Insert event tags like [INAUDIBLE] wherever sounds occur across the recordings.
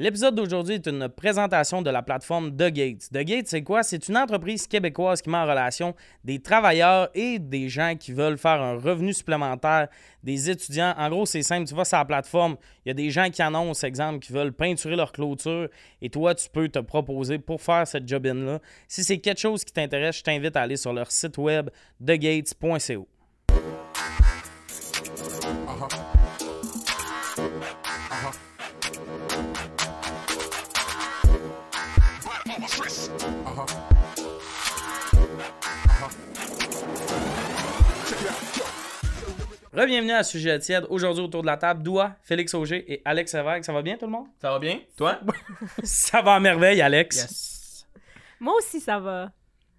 L'épisode d'aujourd'hui est une présentation de la plateforme The Gates. The Gates, c'est quoi? C'est une entreprise québécoise qui met en relation des travailleurs et des gens qui veulent faire un revenu supplémentaire, des étudiants. En gros, c'est simple. Tu vas sur la plateforme, il y a des gens qui annoncent, exemple, qui veulent peinturer leur clôture et toi, tu peux te proposer pour faire cette job-in-là. Si c'est quelque chose qui t'intéresse, je t'invite à aller sur leur site web thegates.co. Bienvenue à Sujet tiède. Aujourd'hui, autour de la table, Doua, Félix Auger et Alex Sévère. Ça va bien, tout le monde? Ça va bien? Toi? [LAUGHS] ça va à merveille, Alex. Yes. Moi aussi, ça va.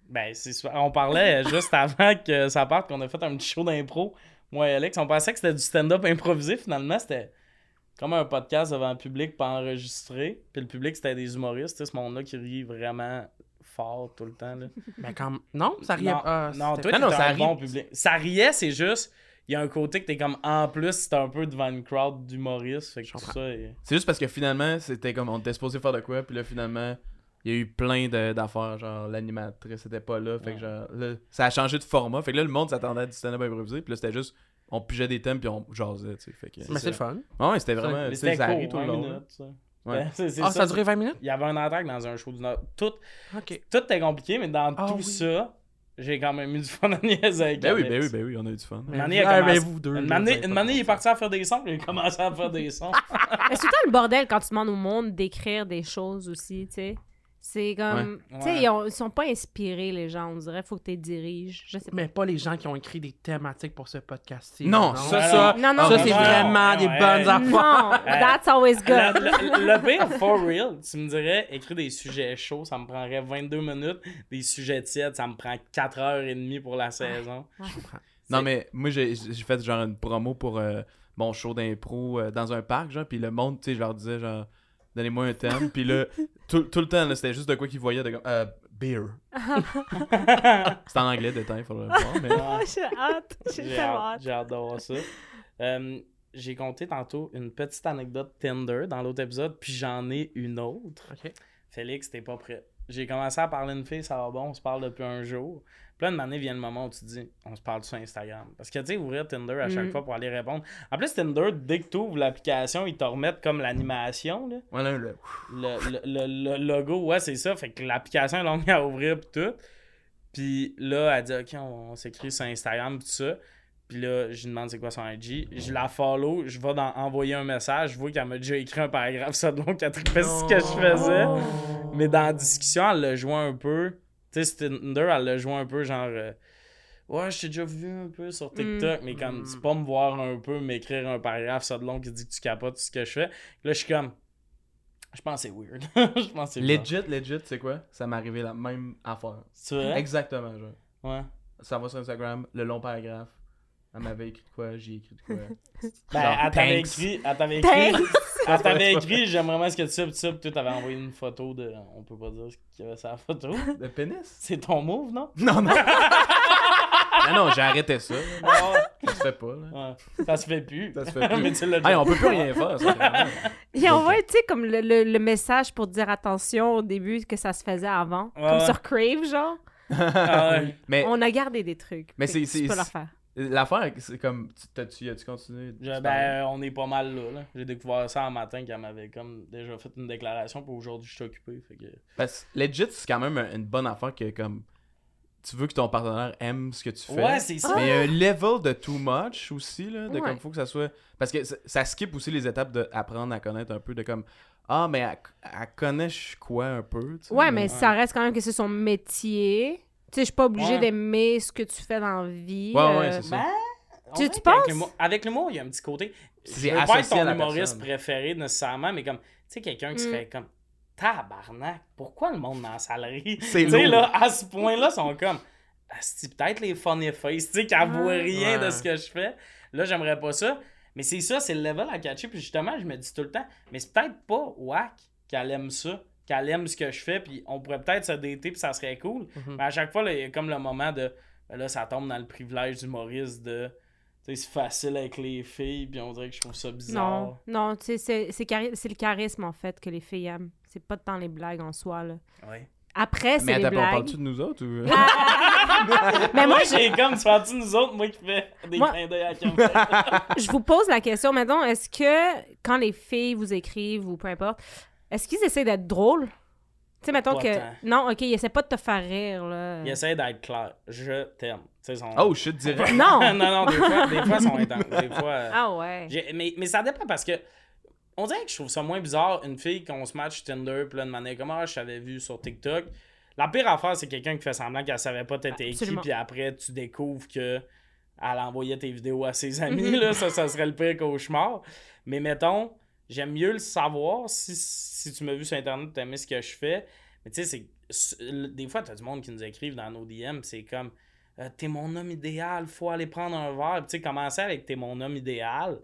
Ben, c'est On parlait [LAUGHS] juste avant que ça parte qu'on a fait un petit show d'impro. Moi et Alex, on pensait que c'était du stand-up improvisé. Finalement, c'était comme un podcast devant un public pas enregistré. Puis le public, c'était des humoristes. Ce monde-là qui rit vraiment fort tout le temps. Là. Mais [LAUGHS] comme... Non, ça riait. Non, ah, non toi, non, ça un bon public. Ça riait, c'est juste il y a un côté que t'es comme en plus c'est un peu devant une crowd d'humoristes fait que ça c'est juste parce que finalement c'était comme on était supposé faire de quoi puis là finalement il y a eu plein d'affaires genre l'animatrice était pas là fait que genre là, ça a changé de format. Fait que là le monde s'attendait à du stand-up improvisé puis là c'était juste on pigeait des thèmes puis on jasait tu sais fait que mais c'est le fun. Ouais c'était vraiment c'était cool, tout le long minutes, Ouais. [LAUGHS] Ben, ah, ça, a duré 20 minutes? Il y avait un attaque dans un show du Nord. Tout, tout était compliqué, mais dans ah tout ça, j'ai quand même eu du fun à niaiser avec Ben oui, ben oui, ben oui, on a eu du fun. Une année, il est parti à faire des sons, il a commencé à faire des sons. [LAUGHS] Mais c'est tout le bordel quand tu demandes au monde d'écrire des choses aussi, tu sais. C'est comme. Tu sais, ils, sont pas inspirés, les gens, on dirait. Faut que tu les diriges. Je sais pas. Mais pas les gens qui ont écrit des thématiques pour ce podcast-ci. Non, ça, ça, non, non, ça, c'est vraiment des bonnes affaires. Non, [LAUGHS] that's always good. Le, pire, for real, tu me dirais, écrire des sujets chauds, ça me prendrait 22 minutes. Des sujets tièdes, ça me prend 4 heures et demie pour la saison. Non, mais moi, j'ai fait genre une promo pour euh, mon show d'impro euh, dans un parc, genre, puis le monde, tu sais, je leur disais, genre donnez-moi un thème. Puis là, [LAUGHS] tout, tout le temps, c'était juste de quoi qu'ils voyaient. De comme, euh, beer. [LAUGHS] c'est en anglais, détail, il faudrait le voir. Mais... Oh, j'ai hâte. J'ai hâte. J'ai hâte d'avoir ça. Euh, j'ai compté tantôt une petite anecdote Tinder dans l'autre épisode, puis j'en ai une autre. OK. Félix, t'es pas prêt. J'ai commencé à parler une fille, ça va bon, on se parle depuis un jour. Puis là, une année vient le moment où tu te dis, on se parle sur Instagram. Parce que, tu sais, ouvrir Tinder à chaque mm. fois pour aller répondre. En plus, Tinder, dès que tu ouvres l'application, ils te remettent comme l'animation. Là. Voilà, le... Le, le, logo, ouais, c'est ça. Fait que l'application est longue à ouvrir, puis tout. Puis là, elle dit, OK, on, s'écrit sur Instagram, tout ça. Puis là, je lui demande c'est quoi son IG. Je la follow, je vais dans envoyer un message. Je vois qu'elle m'a déjà écrit un paragraphe, ça donc qu'elle trippait [LAUGHS] ce que je faisais. Mais dans la discussion, elle le joué un peu. Tu sais, Tinder, elle l'a joué un peu genre. Euh, ouais, je t'ai déjà vu un peu sur mm. TikTok, mais comme, c'est pas me voir un peu, m'écrire un paragraphe, ça de long qui dit que tu capotes ce que je fais. Là, je suis comme. Je pense que c'est weird. [LAUGHS] je pense que c'est Legit, legit, c'est quoi? Ça m'est arrivé la même affaire. C'est vrai? Exactement, genre. Ouais. Ça va sur Instagram, le long paragraphe. Elle m'avait écrit de quoi, j'ai écrit de quoi. [LAUGHS] ben, elle t'avait écrit, elle t'avait écrit, elle [LAUGHS] t'avait écrit, j'aime vraiment ce que tu sais, toi, t'avais envoyé une photo de, on peut pas dire ce qu'il y avait sur la photo. De pénis? C'est ton move, non? [LAUGHS] Non, non. non, non, j'ai arrêté ça. Ça se fait pas, là. Ouais, ça se fait plus. Ça se fait plus. Mais tu hey, on peut plus rien faire, ça. Il envoie, tu sais, comme le, le, message pour dire attention au début que ça se faisait avant. comme sur Crave, genre. Ah ouais. mais... On a gardé des trucs. Mais c'est. Tu peux le faire. L'affaire, c'est comme. Tu as-tu continué Ben, on est pas mal là. J'ai découvert ça un matin qu'elle m'avait comme déjà fait une déclaration. Pour aujourd'hui, je suis occupé. Fait que... Parce legit, c'est quand même une bonne affaire que comme. Tu veux que ton partenaire aime ce que tu fais. Ouais, c'est ça. Mais il y a un level de too much aussi, là. De comme, faut que ça soit. Parce que ça, skip aussi les étapes d'apprendre à connaître un peu. De comme. Ah, mais elle, connaît quoi un peu. Ouais, mais ça reste quand même que c'est son métier. Tu sais, je suis pas obligé d'aimer ce que tu fais dans la vie. Ouais, ouais, euh, c'est ça. Ben, tu, tu penses? Avec l'humour, il y a un petit côté. C'est pas être ton humoriste préféré nécésairement, mais comme, tu sais, quelqu'un qui mm. serait comme, tabarnak, pourquoi le monde dans la salerie? Tu sais, là, à ce point-là, ils sont comme, c'est peut-être les funny face, tu sais, qui n'avouent rien de ce que je fais. Là, j'aimerais pas ça. Mais c'est ça, c'est le level à catcher. Puis justement, je me dis tout le temps, mais c'est peut-être pas whack qu'elle aime ça qu'elle aime ce que je fais, puis on pourrait peut-être se dater, puis ça serait cool. Mhm. Mais à chaque fois, il y a comme le moment de. Ben là, ça tombe dans le privilège du Maurice de. c'est facile avec les filles, puis on dirait que je trouve ça bizarre. Non, non, tu sais, c'est le charisme, en fait, que les filles aiment. C'est pas tant les blagues en soi, là. Oui. Après, c'est les blagues. Mais parles-tu de nous autres ou... [LAUGHS] mais moi, j'ai comme, tu parles-tu de nous autres, moi qui fais des clins d'œil à [LAUGHS] Je vous pose la question, maintenant, est-ce que quand les filles vous écrivent ou peu importe, est-ce qu'ils essaient d'être drôles? Tu sais, mettons que. Non, ok, ils essaient pas de te faire rire, là. Ils essaient d'être clairs. Je t'aime. Son... Oh, je te dirais. non! non, non, des fois, des fois, ils sont intenses. Des fois. Ah ouais. Mais, mais ça dépend parce que. On dirait que je trouve ça moins bizarre, une fille qu'on se match Tinder, là, de manière comme ah, je t'avais vu sur TikTok? La pire affaire, c'est quelqu'un qui fait semblant qu'elle savait pas t'étais écrit, puis après, tu découvres que elle envoyait tes vidéos à ses [LAUGHS] amis, là. Ça, ça serait le pire cauchemar. Mais mettons, j'aime mieux le savoir si, si tu m'as vu sur Internet, tu aimé ce que je fais. Mais tu sais, c'est des fois, tu as du monde qui nous écrivent dans nos DM, c'est comme euh, T'es mon homme idéal, faut aller prendre un verre. Tu sais, commencer avec T'es mon homme idéal,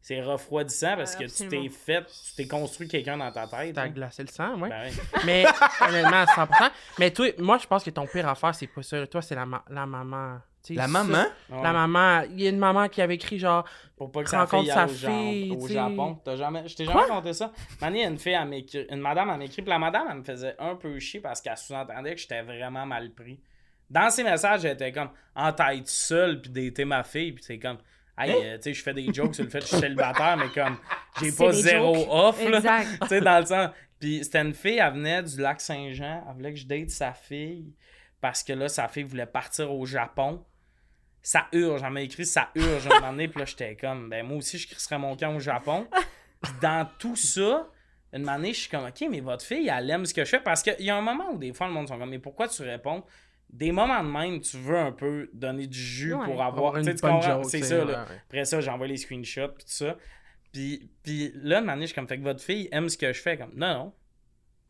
c'est refroidissant parce que tu t'es fait, tu t'es construit quelqu'un dans ta tête. T'as hein. glacé le sang, ouais. Ben [LAUGHS] Mais honnêtement, à 100%. Mais toi, moi, je pense que ton pire affaire, c'est pas ça. Toi, c'est la, la maman la maman? La maman. Il y a une maman qui avait écrit genre. Pour pas que sa fille sa fille. Au, Japon. T'as jamais... Je t'ai jamais raconté ça. Mani, une fille, une madame, elle m'écrit. Puis la madame, elle me faisait un peu chier parce qu'elle sous-entendait que j'étais vraiment mal pris. Dans ses messages, elle était comme en tête seule, puis d'été ma fille. Puis c'est comme. Hey, euh, tu sais, je fais des jokes sur le fait que je suis célibataire, mais comme, j'ai pas zéro off, là. [LAUGHS] Tu sais, dans le sens. Puis c'était une fille, elle venait du lac Saint-Jean, elle voulait que je date sa fille, parce que là, sa fille voulait partir au Japon ça urge. Elle m'a écrit ça urge un moment donné. Puis là, j'étais comme, ben moi aussi, je crisserais mon camp au Japon. Puis dans tout ça, une année, je suis comme, OK, mais votre fille, elle aime ce que je fais. Parce qu'il y a un moment où des fois, le monde sont comme, mais pourquoi tu réponds? Des moments de même, tu veux un peu donner du jus pour avoir. Tu sais, C'est ça, là. Après ça, j'envoie les screenshots, puis tout ça. Puis, puis là, une année, je suis comme, fait que votre fille aime ce que je fais. Comme, non, non.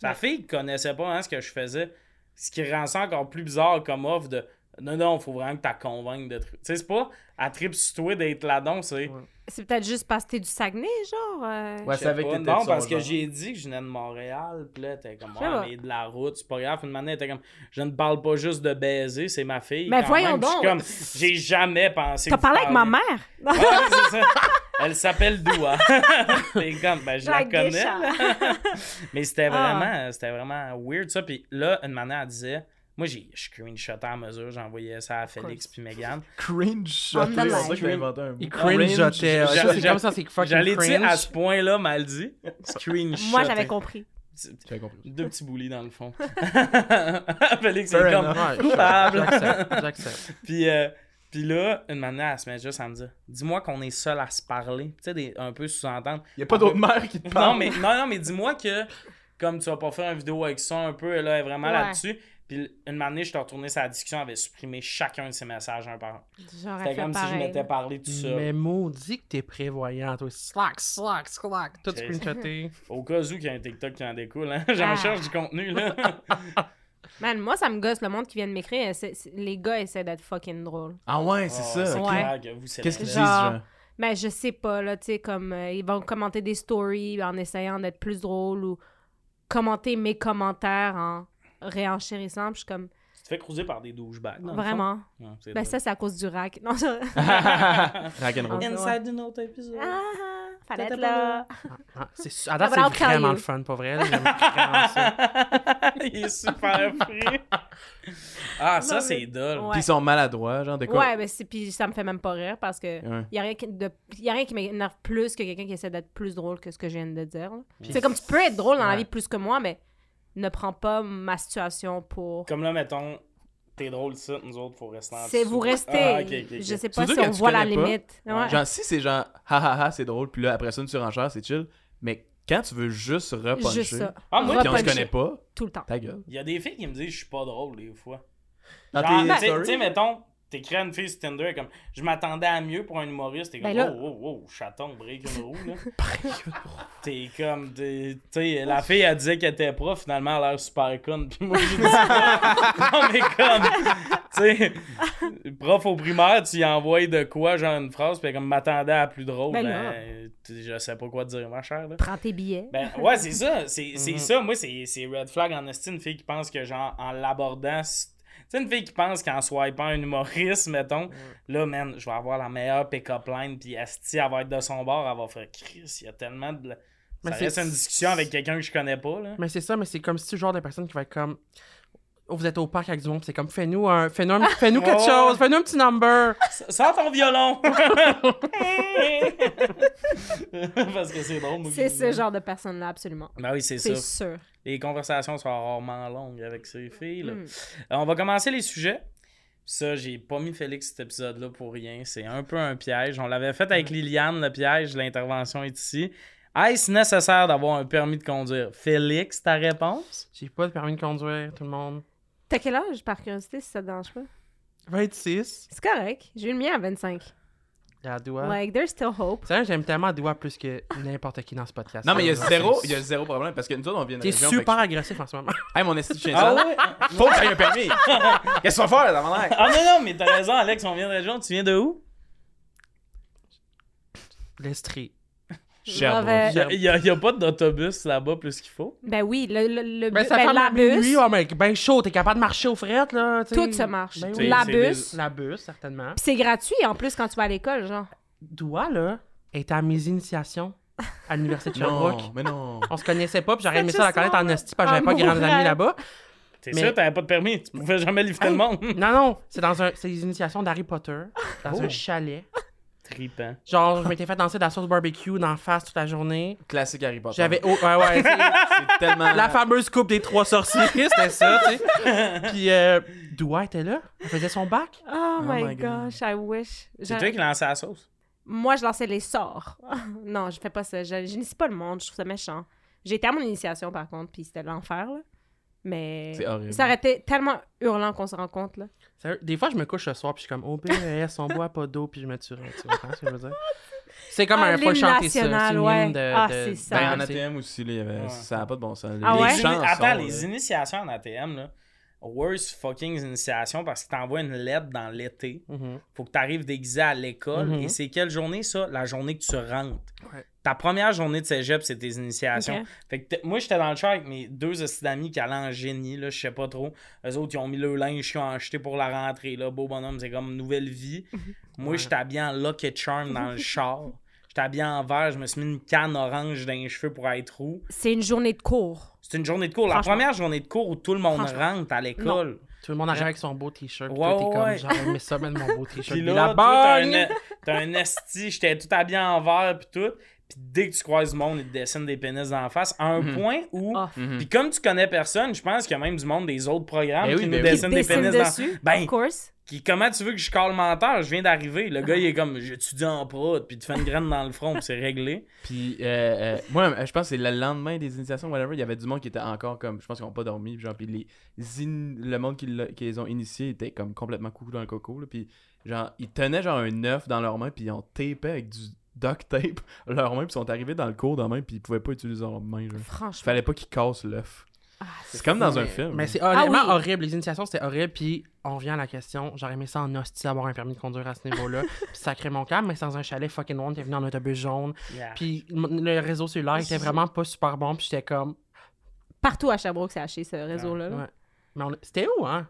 Sa fille connaissait pas hein, ce que je faisais. Ce qui rend ça encore plus bizarre comme offre de non, non, faut vraiment que tu convainques de. Tu sais, c'est pas à trip sur toi d'être là-dedans, c'est. C'est peut-être juste parce que t'es du Saguenay, genre. Euh... Ouais, c'est avec pas. Non, parce que j'ai dit que je venais de Montréal, pis là, t'es comme, ah, mais de la route, c'est pas grave. Une manière, t'es comme, je ne parle pas juste de baiser, c'est ma fille. Mais voyons donc. comme, j'ai jamais pensé. T'as parlé avec ma mère? Ouais, c'est ça. Elle s'appelle Doua. [LAUGHS] t'es comme, ben, je la, connais. [LAUGHS] mais c'était ah. vraiment, c'était vraiment weird, ça. Puis là, une manière, elle disait, moi, j'ai screenshoté à mesure, j'envoyais ça à Félix puis Megan. Cringe-shoté, c'est ça que j'ai inventé un mot. Il cringe-shotait. C'est comme ça, c'est fucking J'allais dire à ce point-là, mal dit. Screenshot. Moi, j'avais compris. J'avais compris. Deux petits boulis dans le fond. [LAUGHS] Félix, c'est comme coupable. J'accepte. Puis, euh, puis là, une manière, elle se met juste à me dire Dis-moi qu'on est seul à se parler. Tu sais, un peu sous-entendre. Il n'y a pas d'autre mère qui te parle. Non, mais, non, non, mais dis-moi que, comme tu vas pas faire une vidéo avec ça un peu, elle est vraiment là-dessus. Puis une année, je t'ai retourné sa discussion, elle avait supprimé chacun de ses messages un par un. C'était comme si je m'étais parlé tout ça. Mais maudit que t'es prévoyant, toi. Slack, slack, slack. Tout screenshoté. [LAUGHS] Au cas où qu'il y a un TikTok qui en découle, hein? [LAUGHS] J'en ah. cherche du contenu, là. [LAUGHS] Man, moi, ça me gosse le monde qui vient de m'écrire. Les gars essaient d'être fucking drôles. Ah ouais, c'est oh, ça. Ouais. Qu'est-ce qu'ils disent, genre? Mais je sais pas, là, tu sais, comme euh, ils vont commenter des stories en essayant d'être plus drôles ou commenter mes commentaires en réenchérissant. Puis je suis comme. Tu te fais cruiser par des douchebags. Vraiment. ben, ça, c'est à cause du rack. Non, ça... [LAUGHS] rack and roll. Inside d'un autre épisode. Ah, fallait être là. Ah, c'est, à date, [LAUGHS] c'est vraiment le fun, pour vrai. J'aime vraiment ça. [LAUGHS] Il est super free. Ah, ça, c'est dull. Puis ils sont maladroits, genre de quoi? Ouais, mais c'est... puis ça me fait même pas rire parce que il y a rien, de... y a rien qui m'énerve plus que quelqu'un qui essaie d'être plus drôle que ce que je viens de dire. C'est comme tu peux être drôle dans la vie plus que moi, mais ne prends pas ma situation pour. Comme là, mettons, t'es drôle ça, nous autres, faut rester en C'est vous restez. Ah, je sais pas si on voit la limite. Genre, si c'est genre, ha ha ha, c'est drôle, puis là, après ça, une surenchère, c'est chill. Mais quand tu veux juste repuncher, juste ça. Ah, moi, on se connaît pas, tout le temps. Ta gueule. Il y a des filles qui me disent, je suis pas drôle, des fois. Genre, tu sais, mettons, t'écris à une fille sur Tinder comme je m'attendais à mieux pour un humoriste t'es ben comme oh oh oh chaton break une roue là [LAUGHS] t'es comme tu sais la fille elle disait qu'elle était prof finalement elle a l'air super con puis moi je dis [LAUGHS] non mais comme tu sais prof au primaire tu y envoies de quoi genre une phrase puis comme m'attendais à plus drôle ben, ben je sais pas quoi dire ma chère là. prends tes billets. Ben ouais c'est ça. C'est mm-hmm. ça. Moi c'est red flag en estime une fille qui pense que genre en l'abordant sais, une fille qui pense qu'en swipant un humoriste, mettons, là, man, je vais avoir la meilleure pick-up line, puis Asti, elle va être de son bord, elle va faire Chris, il y a tellement de. Mais ça c'est- reste une discussion avec quelqu'un que je connais pas, là. Mais c'est ça, mais c'est comme si tu genre de personne qui va être comme. Oh, vous êtes au parc avec du monde, puis c'est comme fais-nous un, fais-nous, un- fais-nous quelque Ouais. chose, fais-nous un petit number. S- Sors ton violon! [LAUGHS] [LAUGHS] Parce que c'est drôle, moi. C'est ce genre de personne-là, absolument. Ben oui, c'est C'est sûr. Les conversations sont rarement longues avec ces filles. là. Mm. Euh, on va commencer les sujets. Ça, j'ai pas mis Félix cet épisode-là pour rien. C'est un peu un piège. On l'avait fait avec Liliane, le piège. L'intervention est ici. Est-ce nécessaire d'avoir un permis de conduire? Félix, ta réponse? J'ai pas de permis de conduire, tout le monde. T'as quel âge, par curiosité, si ça te dérange pas? 26. C'est correct. J'ai eu le mien à 25. La doigt. Like, there's still hope. C'est vrai, j'aime tellement Doua plus que n'importe qui dans ce podcast. Non, mais il y a zéro, il y a zéro problème parce que nous autres, on vient de T'es région, fait super agressif en ce moment. [LAUGHS] Hey, mon esti de chien Ah sale. ouais? Faut que j'aille un permis. [LAUGHS] Qu'est-ce qu'on va faire, là, dans mon air? Ah non, non, mais t'as raison, Alex, on vient de région. Tu viens de où? L'Estrie. Il y a, a- pas d'autobus là-bas plus qu'il faut. Ben oui, le, le, le Ben, ça ben, fait la la bus, oh, mec, ben chaud, t'es capable de marcher aux frettes, là. tout se marche. Ben C'est- oui. la c'est bus, des- La bus, certainement. C'est gratuit en plus quand tu vas à l'école, genre. Doua, là, était à mes initiations à l'université de [LAUGHS] Sherbrooke. Non, mais non. On se connaissait pas, puis j'aurais aimé ça la juste connaître en esti, parce que j'avais pas en grands mourant. amis là-bas. T'es Mais- sûr, t'avais pas de permis? Tu pouvais jamais livrer le monde? Non, non, c'est dans un, c'est les initiations d'Harry Potter, dans Oh. un chalet. Tripant. Genre, je m'étais fait danser de la sauce barbecue d'en face toute la journée. Classique Harry Potter. J'avais. oh, ouais, ouais, [LAUGHS] c'est- tellement. la fameuse coupe des trois sorciers, [LAUGHS] c'était ça, tu sais. [LAUGHS] Puis, euh, Doua était là, elle faisait son bac. Oh, my, my God. gosh, I wish. C'est toi qui lançais la sauce? Moi, je lançais les sorts. non, je fais pas ça. Je n'initie pas le monde, je trouve ça méchant. J'ai été à mon initiation, par contre, puis c'était l'enfer, là. Mais C'est horrible. ça aurait été tellement hurlant qu'on se rend compte, là. Sérieux, Des fois, je me couche le soir, puis je suis comme, oh, BES, on boit pas d'eau, puis je me tuerais. Tu comprends ce que je veux dire? C'est comme Ah, un faut l'hymne chanter ça. national, C'est une ouais. de. Ah, de- c'est ça. Ben, en ATM aussi, avait- Ouais. ça n'a pas de bon sens. Ah les ouais? Les chansons, Attends, là. les initiations en ATM, là. Worst fucking initiation parce que t'envoies une lettre dans l'été. Mhm. Faut que t'arrives déguisé à l'école. Mhm. Et c'est quelle journée, ça? La journée que tu rentres. Ouais. Ta première journée de cégep, c'est tes initiations. Fait que moi, j'étais dans le char avec mes deux d'amis qui allaient en génie, là, je sais pas trop. Eux autres, ils ont mis le linge qu'ils ont acheté pour la rentrée, là. Beau bonhomme, c'est comme une nouvelle vie. [LAUGHS] Moi, Ouais. j'étais habillé en Lucky Charm dans le [LAUGHS] char. J'étais habillé en vert, je me suis mis une canne orange dans les cheveux pour être roux. C'est une journée de cours. C'est une journée de cours. La première journée de cours où tout le monde rentre à l'école. Tout le monde arrive avec son beau t-shirt. Ouais, toi, t'es ouais. comme, genre, mais ça, mon beau [LAUGHS] t-shirt. Puis là, la toi, t'as un, t'as un esti, j'étais tout habillé en vert puis tout. Puis dès que tu croises du monde, ils te dessinent des pénis en face. À un Mhm. point où... Mhm. Puis comme tu connais personne, je pense qu'il y a même du monde des autres programmes Ben qui nous ben oui. dessinent des pénis dans... dessus, Ben, of course. qui, comment tu veux que je cale menteur? Je viens d'arriver. Le gars, il [LAUGHS] est comme, j'étudie en prod, puis tu fais une graine dans le front, puis c'est réglé. Puis, euh, euh, moi, je pense que c'est le lendemain des initiations, whatever, il y avait du monde qui était encore comme, je pense qu'ils n'ont pas dormi, puis genre, puis les, in- le monde qui, l'a- qui les ont initiés était comme complètement coucou dans le coco, là, puis genre, ils tenaient genre un œuf dans leurs mains, puis ils ont tapé avec du duct tape [LAUGHS] leurs mains, puis ils sont arrivés dans le cours dans main, puis ils pouvaient pas utiliser leurs mains, genre. Franchement. Fallait pas qu'ils cassent l'œuf. Ah, C'est comme dans un film. Mais c'est honnêtement Ah oui. horrible. Les initiations, c'était horrible. Puis on revient à la question. J'aurais aimé ça en hostie avoir un permis de conduire à ce niveau-là. [LAUGHS] puis sacré mon câble, mais c'est dans un chalet fucking one. T'es venu en autobus jaune. Yeah. Puis le réseau cellulaire était vraiment pas super bon. Puis j'étais comme. Partout à Sherbrooke, c'est haché, ce réseau-là. Ouais. Mais on- c'était où, hein?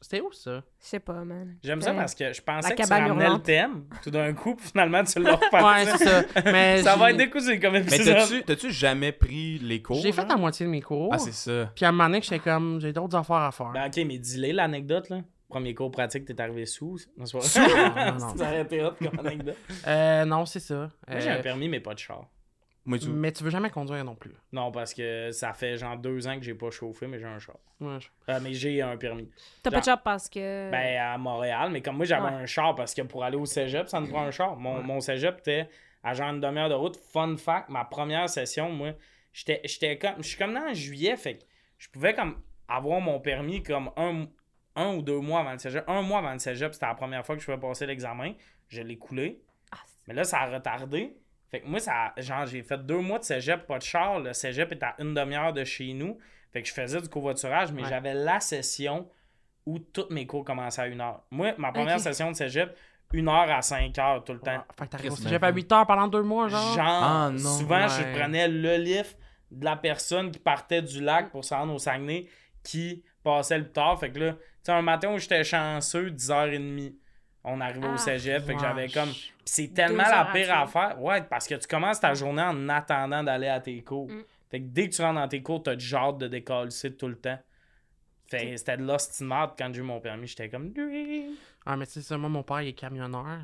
C'était où, ça? Je sais pas, man. J'aime ça Ouais. parce que je pensais que tu ramenais le thème. Tout d'un coup, puis finalement, tu l'as reparti. Ouais, c'est ça. Mais Ça va être décousu comme Mais épisode. t'as-tu, t'as-tu jamais pris les cours? J'ai fait la moitié de mes cours. Ah, c'est ça. Puis à un moment donné, j'étais comme. J'ai d'autres affaires à faire. Ben, ok, mais dis-le l'anecdote, là. Premier cours pratique, t'es arrivé sous. Non, c'est pas- Sous? Non, non. Ça aurait été hot comme anecdote. Euh, non, c'est ça. Moi, j'ai Euh, un permis, mais pas de char. Moi, tu... mais tu veux jamais conduire non plus. Non, parce que ça fait genre deux ans que j'ai pas chauffé, mais j'ai un char. Ouais, je- Euh, mais j'ai un permis. T'as pas de job parce que. Ben, à Montréal, mais comme moi, j'avais Ouais. un char parce que pour aller au cégep, ça me prend un char. Mon, mon cégep était à genre une demi-heure de route. Fun fact, ma première session, moi, j'étais j'étais comme. Je suis comme dans en juillet, fait que je pouvais comme avoir mon permis comme un, un ou deux mois avant le cégep. Un mois avant le cégep, c'était la première fois que je pouvais passer l'examen. Je l'ai coulé. Ah, Mais là, ça a retardé. Fait que moi, ça, genre, j'ai fait deux mois de cégep, pas de char. Le cégep est à une demi-heure de chez nous. Fait que je faisais du covoiturage, mais Ouais. j'avais la session où toutes mes cours commençaient à une heure. Moi, ma première session de cégep, une heure à cinq heures tout le temps. Fait que t'arrives au cégep à 8 heures pendant deux mois, genre? Genre, Ah, non. souvent, je prenais le lift de la personne qui partait du lac pour se rendre au Saguenay, qui passait le tard. Fait que là, tu sais, un matin où j'étais chanceux, 10h30, on arrivait au Ah, cégep. Fait que j'avais comme. Puis c'est tellement Deux la pire à affaire. Ouais, parce que tu commences ta journée en attendant d'aller à tes cours. Mm. Fait que dès que tu rentres dans tes cours, t'as du genre de décoller tout le temps. Fait que c'était de l'ostimate quand j'ai eu mon permis. J'étais comme. Ah, mais tu sais, ça, moi, mon père, il est camionneur.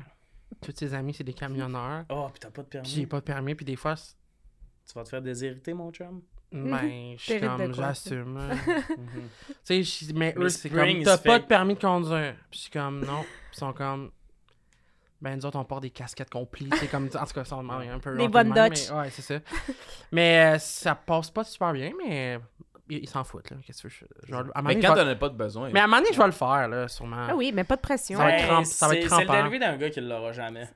Tous ses amis, c'est des camionneurs. Oh, pis t'as pas de permis? Puis j'ai pas de permis, puis des fois, Tu vas te faire déshériter, mon chum? ben, [LAUGHS] je suis comme, j'assume. [LAUGHS] Tu sais, mais eux, c'est comme, t'as pas de permis de conduire. Puis je suis comme, non. Puis ils sont comme, ben nous autres, on porte des casquettes complètes. C'est comme, en tout cas, ça, on est un peu. Des bonnes Dutch. mais- Ouais, c'est ça. mais euh, ça passe pas super bien, mais ils s'en foutent, là. Qu'est-ce que je à Mais quand t'en as pas de besoin. Mais à un moment donné, je vais le faire, là, sûrement. Ah oui, mais pas de pression. Ça va être Ben, cramp- ça va être c'est- C'est le crampant. dérivé d'un gars qui l'aura jamais.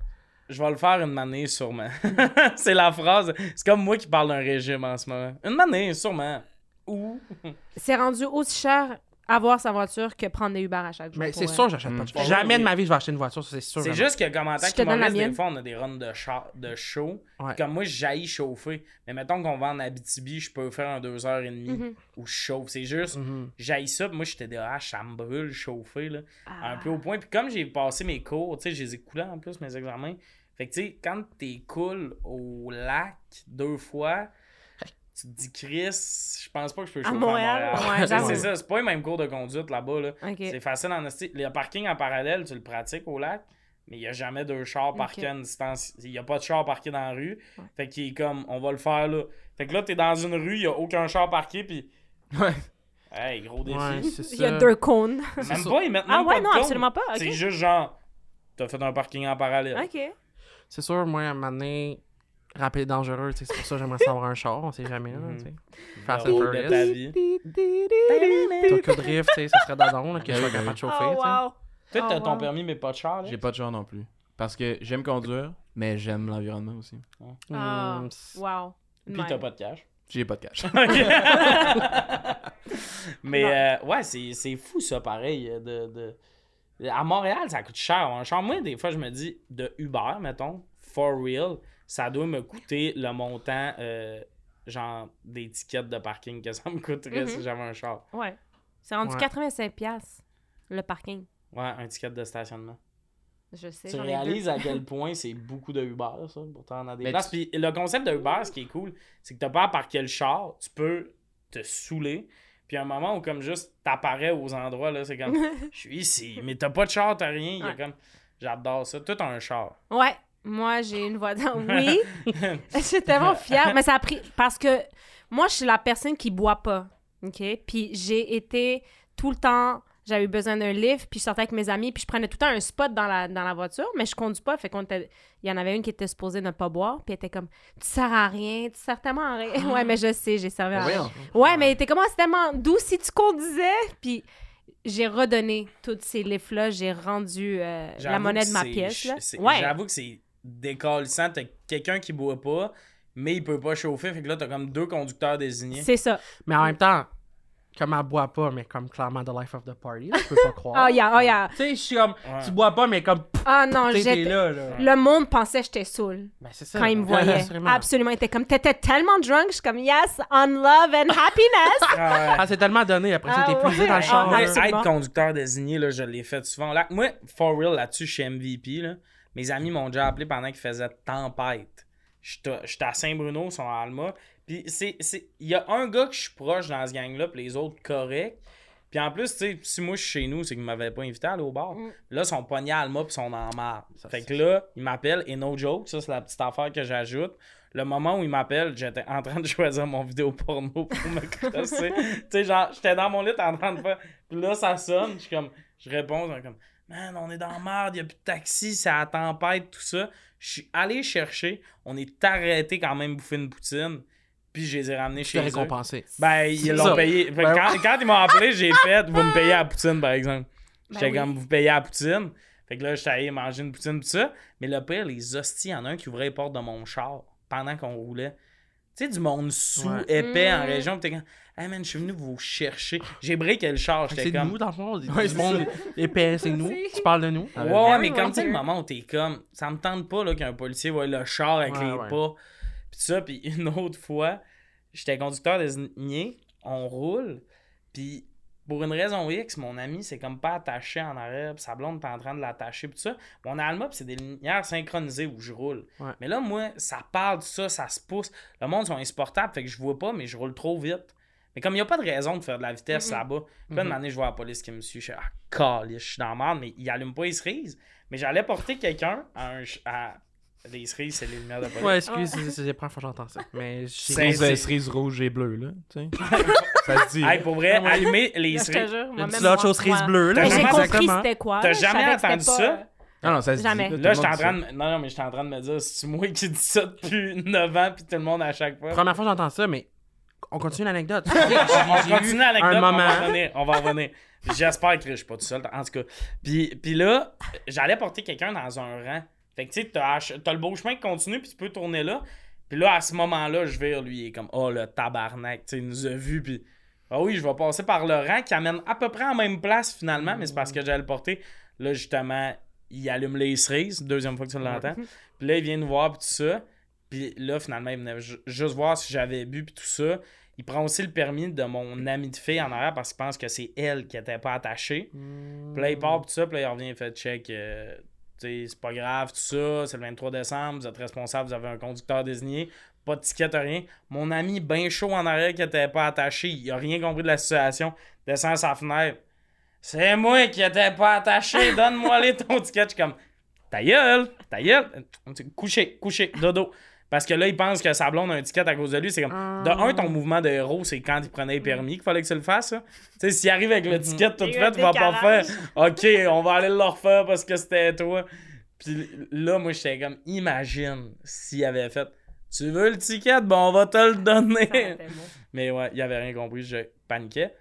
Je vais le faire une manée, sûrement. [LAUGHS] c'est la phrase. C'est comme moi qui parle d'un régime en ce moment. Une manée, sûrement. Ou. C'est rendu aussi cher avoir sa voiture que prendre des Uber à chaque jour. Mais c'est vrai. sûr, j'achète Mm. pas de Pour Jamais vrai, de ma vie, je vais acheter une voiture, ça, c'est sûr. C'est juste que, comme en tant Je te donne la qu'humoriste, des fois, on a des runs de, char- de show. Ouais. Comme moi, j'haïs chauffer. Mais mettons qu'on va en Abitibi, je peux faire un 2h30 Mhm. où je chauffe. C'est juste, Mhm. j'haïs ça. puis Moi, j'étais de ah, ça me brûle chauffer. Là. Ah. un peu au point. Puis comme j'ai passé mes cours, tu sais, je les ai coulés en plus, mes examens. Fait que, tu sais, quand t'es cool au lac deux fois, tu te dis, Chris, je pense pas que je peux À chauffer Montréal? à Ouais, Montréal. [LAUGHS] c'est ça, c'est pas les mêmes cours de conduite là-bas. Là. C'est facile en esti. Le parking en parallèle, tu le pratiques au lac, mais il y a jamais deux chars parqués à une distance. Il y a pas de char parqué dans la rue. Ouais. Fait qu'il est comme, on va le faire là. Fait que là, t'es dans une rue, il y a aucun char parqué, puis [LAUGHS] Ouais. hey, gros défi. Ouais, c'est ça. Il y a deux cônes. Même pas, ils mettent même Ah pas ouais, de non, cône. absolument pas. C'est juste genre, t'as fait un parking en parallèle. Ok. C'est sûr, moi, à un moment donné, rapide et dangereux, c'est pour ça que j'aimerais savoir un char, on sait jamais, là, tu sais. Fast and Furious. Tokyo Drift, ça serait d'adon, là, que je Ah sois capable de chauffer, Oh, tu sais. wow. Toi, t'as Oh, ton wow. permis, mais pas de char. J'ai pas de char non plus. Parce que j'aime conduire, mais j'aime l'environnement aussi. Ah, Hmm, c'est- wow. Puis t'as pas de cash. J'ai pas de cash. [LAUGHS] [LAUGHS] mais euh, ouais, c'est c'est fou ça, pareil. euh, De, de- À Montréal, ça coûte cher. Un char, moi, des fois, je me dis, de Uber, mettons, for real, ça doit me coûter le montant, euh, genre, des tickets de parking que ça me coûterait Mhm. si j'avais un char. Ouais. C'est rendu Ouais. 85$ piastres, le parking. Ouais, un ticket de stationnement. Je sais. Tu réalises à quel [LAUGHS] point c'est beaucoup de Uber, ça, pourtant on a des Mais places. tu- Puis le concept de Uber, ce qui est cool, c'est que t'as pas à parquer le char, tu peux te saouler. Puis à un moment où comme juste t'apparais aux endroits, là, c'est comme [LAUGHS] je suis ici, mais t'as pas de char, t'as rien. Il y a comme J'adore ça. Tout un char. Ouais. Moi, j'ai une voiture. [LAUGHS] Oui. Je suis tellement fière. Mais ça a pris. Parce que moi, je suis la personne qui boit pas. OK? Puis j'ai été tout le temps. J'avais eu besoin d'un livre, puis je sortais avec mes amis, puis je prenais tout le temps un spot dans la, dans la voiture, mais je conduis pas. Fait qu'on était... Il y en avait une qui était supposée ne pas boire, puis elle était comme Tu sers à rien, tu sers tellement à rien. [LAUGHS] ouais, mais je sais, j'ai servi à rien. Voyons. Ouais, mais elle était comment c'est tellement doux si tu conduisais. Puis j'ai redonné tous ces livres-là, j'ai rendu euh, la monnaie de ma pièce. Là. c'est- Ouais. J'avoue que c'est décalissant. T'as quelqu'un qui boit pas, mais il peut pas chauffer. Fait que là, t'as comme deux conducteurs désignés. C'est ça. Mais en même temps, comme elle boit pas, mais comme clairement the life of the party, là, je peux pas croire. Oh, yeah, oh, yeah. Tu sais, je suis comme, Ouais. tu bois pas, mais comme, Ah non, sais, t'es j'étais. là, là. Le monde pensait que j'étais saoul Ben, c'est ça. quand il me [LAUGHS] Ouais, voyait. Absolument. Il était comme, t'étais tellement drunk. Je suis comme, yes, on love and happiness. [LAUGHS] Ah ouais. Ah, c'est tellement donné, après ça, Ah, t'es épuisé ouais. dans le Ah, char. Absolument. être conducteur désigné, là, je l'ai fait souvent. Là, moi, for real, là-dessus, je suis MVP. Là. Mes amis m'ont déjà appelé pendant qu'il faisait tempête. J'étais à Saint-Bruno, ils sont à Alma. Puis c'est. c'est- Il y a un gars que je suis proche dans ce gang-là, puis les autres corrects. Puis en plus, tu sais, si moi je suis chez nous, c'est qu'ils m'avaient pas invité à aller au bar. Mm. Là, ils sont pognés à Alma, puis ils sont en marre. Ça, Fait c'est que là, ils m'appellent, et no joke, ça c'est la petite affaire que j'ajoute. Le moment où ils m'appellent, j'étais en train de choisir mon vidéo porno pour me crosser. [LAUGHS] tu sais, genre, j'étais dans mon lit en train de faire. Puis là, ça sonne, je suis comme, je réponds, genre comme, man, on est dans la merde, y a plus de taxi, c'est la tempête, tout ça. Je suis allé chercher, on est arrêté quand même bouffer une poutine, puis je les ai ramenés Je chez eux. récompensé. Ben, ils l'ont ça. payé. Ben quand, quand ils m'ont appelé, j'ai [LAUGHS] fait, vous me payez à la poutine, par exemple. Ben J'étais oui. comme, vous payez à la poutine. Fait que là, j'étais allé manger une poutine, tout ça. Mais le pire, les hosties, il y en a un qui ouvrait les portes de mon char pendant qu'on roulait. Tu sais, du monde sous, Ouais. épais en Mm. région. Pis t'es comme, hey man, je suis venu vous chercher. J'ai breaké le char. J'étais C'est comme. nous, dans le fond. [LAUGHS] Du Ouais, c'est monde épais, c'est nous. Tu parles de nous. Ouais, ouais, mais Everyone comme tu sais, le moment où t'es comme, ça me tente pas là, qu'un policier voit le char avec Ouais, les ouais. pas. Puis ça, puis [LAUGHS] une autre fois, j'étais conducteur désigné, on roule, puis pour une raison X, mon ami, c'est comme pas attaché en arrière, puis sa blonde est en train de l'attacher, puis tout ça. Mon Alma, c'est des lumières synchronisées où je roule. Mais là, moi, ça parle de ça, ça se pousse. Le monde sont insupportables, fait que je vois pas, mais je roule trop vite. Mais comme il n'y a pas de raison de faire de la vitesse là-bas, puis là, une je vois la police qui me suit. Je suis ah, je suis dans la merde, mais il allume pas les cerises. Mais j'allais porter quelqu'un à, un, à les cerises, c'est les lumières de police. Ouais, excuse, c'est la première fois que j'entends ça. Mais [LAUGHS] c'est les cerises rouges et bleues, là. [LAUGHS] ça se dit. Hey, pour vrai, allumer les cerises. Une petite autre chose cerise bleue, là. J'ai compris c'était quoi. T'as jamais entendu ça? Non, non, ça se Jamais. Dit, là, je suis en train de... Non, non, mais je suis en train de me dire, c'est moi qui dis ça depuis [LAUGHS] 9 ans, puis tout le monde à chaque fois? Première fois que j'entends ça, mais on continue l'anecdote. on continue l'anecdote, on va revenir. On va revenir. J'espère que je suis pas tout seul, en tout cas. Puis, puis là, j'allais porter quelqu'un dans un rang. Fait que tu sais, t'as, as le beau chemin qui continue, puis tu peux tourner là. Puis là, à ce moment-là, je vais lui, il est comme, oh le tabarnak, tu sais, il nous a vu, puis. Ah oui, je vais passer par le rang qui amène à peu près en même place finalement, mais c'est parce que j'allais le porter. Là, justement, il allume les cerises, deuxième fois que tu l'entends. Puis là, il vient nous voir, puis tout ça. Puis là, finalement, il venait juste voir si j'avais bu, puis tout ça. Il prend aussi le permis de mon ami de fille en arrière parce qu'il pense que c'est elle qui était pas attachée. Puis là, il part, puis tout ça, puis là, il revient, il fait check. Euh, c'est pas grave, tout ça, c'est le 23 décembre, vous êtes responsable, vous avez un conducteur désigné, pas de ticket, rien. Mon ami, bien chaud en arrière, qui était pas attaché, il a rien compris de la situation, descend sa fenêtre. C'est moi qui était pas attaché, [LAUGHS] donne-moi les ton ticket. Je suis comme, ta gueule, ta gueule, couché, couché, dodo. Parce que là, il pense que sa blonde a un ticket à cause de lui. C'est comme, de un, ton mouvement de héros, c'est quand il prenait le permis qu'il fallait que tu le fasses. Tu sais, s'il arrive avec le ticket tout fait, tu vas pas faire, OK, on va aller le refaire parce que c'était toi. Puis là, moi, j'étais comme, imagine s'il avait fait, tu veux le ticket, bon, on va te le donner. Mais ouais, il avait rien compris, je paniquais.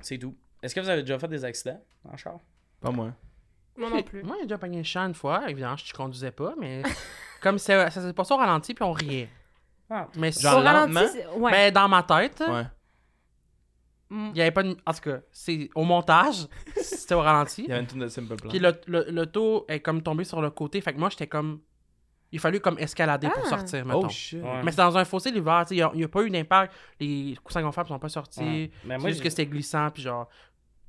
C'est tout. Est-ce que vous avez déjà fait des accidents en char? Pas moi. Moi non plus. Moi, j'ai déjà pogné un chat une fois. Évidemment, je ne conduisais pas, mais [LAUGHS] comme ça, ça s'est passé au ralenti, puis on riait. Ah. Mais Genre lentement? ouais. Ben, dans ma tête, Ouais. Il y avait pas de... En tout cas, c'est au montage, [LAUGHS] c'était au ralenti. Il y avait une de Simple Plan. Puis le, le, l'auto est comme tombé sur le côté. Fait que moi, j'étais comme. Il fallu comme escalader pour Ah. sortir, mettons. Oh shit. Ouais. Mais c'est dans un fossé l'hiver, tu sais, il n'y a, pas eu d'impact. Les coussins gonflables sont pas sortis. Ouais. Mais C'est moi, juste que c'était glissant, puis genre.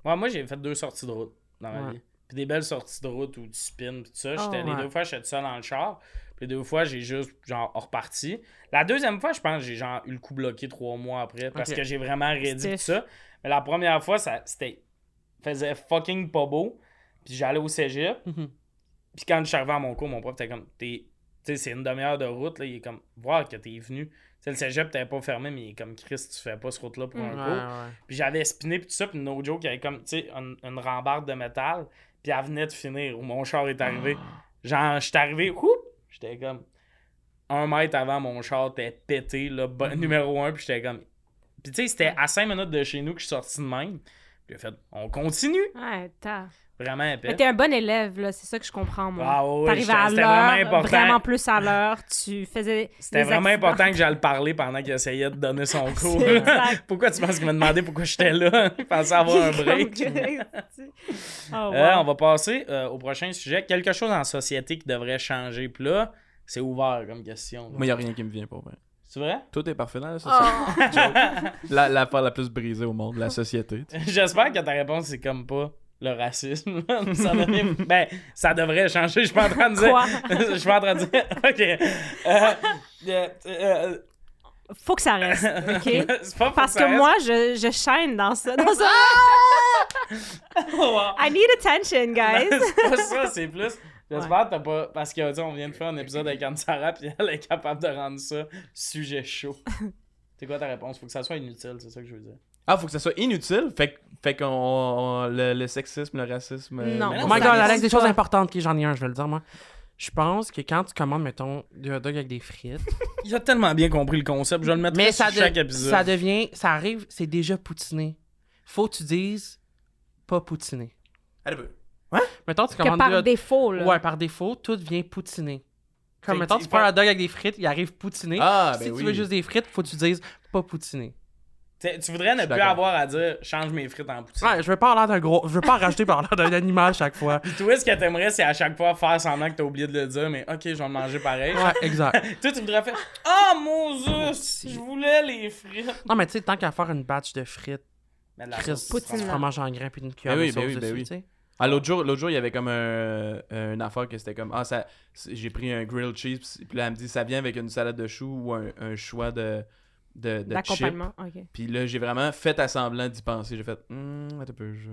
Ouais, moi, j'ai fait deux sorties de route dans ma Ouais. vie. Puis des belles sorties de route où tu spins, pis tout ça. Oh, J'étais, Les ouais. deux fois, j'étais seul dans le char. Puis deux fois, j'ai juste, genre, reparti. La deuxième fois, je pense que j'ai, genre, eu le coup bloqué trois mois après parce que j'ai vraiment Stiff. ça. Mais la première fois, ça, c'était... faisait fucking pas beau. Puis j'allais au cégep. Mhm. Puis quand je suis arrivé à mon cours, mon prof était comme, t'es... Tu sais, c'est une demi-heure de route, là. Il est comme, voir que t'es venu. Tu sais, le cégep t'avais pas fermé, mais il est comme, Chris, tu fais pas ce route-là pour un Ouais, cours. ouais. Puis j'avais spiné puis tout ça, puis no joke, il y avait comme, une, une rambarde de métal, puis elle venait de finir où mon char est arrivé. Genre, j'étais arrivé, whoop, j'étais comme un mètre avant mon char était pété, là, bon- numéro un, puis j'étais comme... Puis tu sais, c'était à cinq minutes de chez nous que je suis sorti de même. Puis j'ai fait, on continue, Ouais, t'as. Vraiment Mais épais. t'es un bon élève, là, c'est ça que je comprends, moi. Ah T'arrivais j'étais- à c'était vraiment l'heure, important. vraiment plus à l'heure, tu faisais C'était vraiment accidents. important que j'aille le parler pendant qu'il essayait de donner son [LAUGHS] cours. [LAUGHS] Pourquoi tu penses qu'il m'a demandé pourquoi j'étais là? [LAUGHS] Il pensait avoir un break. oh, Euh, on va passer euh, au prochain sujet. Quelque chose en société qui devrait changer. Puis là, c'est ouvert comme question. Moi, il n'y a rien qui me vient pour vrai. C'est vrai? Tout est parfait dans la société. Oh. La, l'affaire la plus brisée au monde, la société. J'espère que ta réponse, c'est comme pas le racisme. [LAUGHS] ça, [LAUGHS] devrait... ben, ça devrait changer. Je suis pas en train de dire. Quoi? [LAUGHS] Je suis pas en train de dire. Ok. Euh, euh, euh, Faut que ça reste, OK? pas Parce que moi, je, je chaîne dans ça. Dans ça. Wow. I need attention, guys. c'est pas ça, c'est plus. J'espère que t'as pas. Parce que, tu on vient de faire un épisode avec Anne-Sara, puis elle est capable de rendre ça sujet chaud. c'est quoi ta réponse? Faut que ça soit inutile, c'est ça que je veux dire. Ah, faut que ça soit inutile. Fait, que- fait qu'on. on- le, le sexisme, le racisme. euh, Non. Mais Oh my god, Alex, des choses importantes, qui j'en ai un, je vais le dire, moi. Je pense que quand tu commandes, mettons, du hot dog avec des frites, [LAUGHS] Il a tellement bien compris le concept, je vais le mettre mais sur ça, de- chaque épisode. ça devient, ça arrive, c'est déjà poutiné. Faut que tu dises pas poutiné. Allez, ben. Mettons, tu que commandes par du hot- défaut, là. Ouais, par défaut, tout vient poutiner. Comme, mettons, tu prends un hot dog avec des frites, il arrive poutiné. Ah, si ben tu oui. veux juste des frites, faut que tu dises pas poutiné. T'sais, tu voudrais ne plus avoir à dire change mes frites en poutine. Ouais, je veux pas l'air d'un gros. Je veux pas en rajouter par l'air d'un animal chaque fois. Puis toi, ce que t'aimerais, c'est à chaque fois faire semblant que t'as oublié de le dire, mais ok, je vais le manger pareil. Ouais, exact. [LAUGHS] toi, tu voudrais faire Ah, Moses, je voulais les frites. Non, mais tu sais, tant qu'à faire une batch de frites, Mais de la Chris, Poutine, fromage en grain puis une cuillère Ben oui, de ben sauce oui, ben dessus, oui. tu sais. Ah, l'autre jour, l'autre jour, il y avait comme un, une affaire que c'était comme Ah, ça, j'ai pris un grilled cheese. Puis là, elle me dit Ça vient avec une salade de choux ou un, un choix de, de, de chips. D'accompagnement, ok. Puis là, j'ai vraiment fait à semblant d'y penser. J'ai fait Hum, attends un peu, je.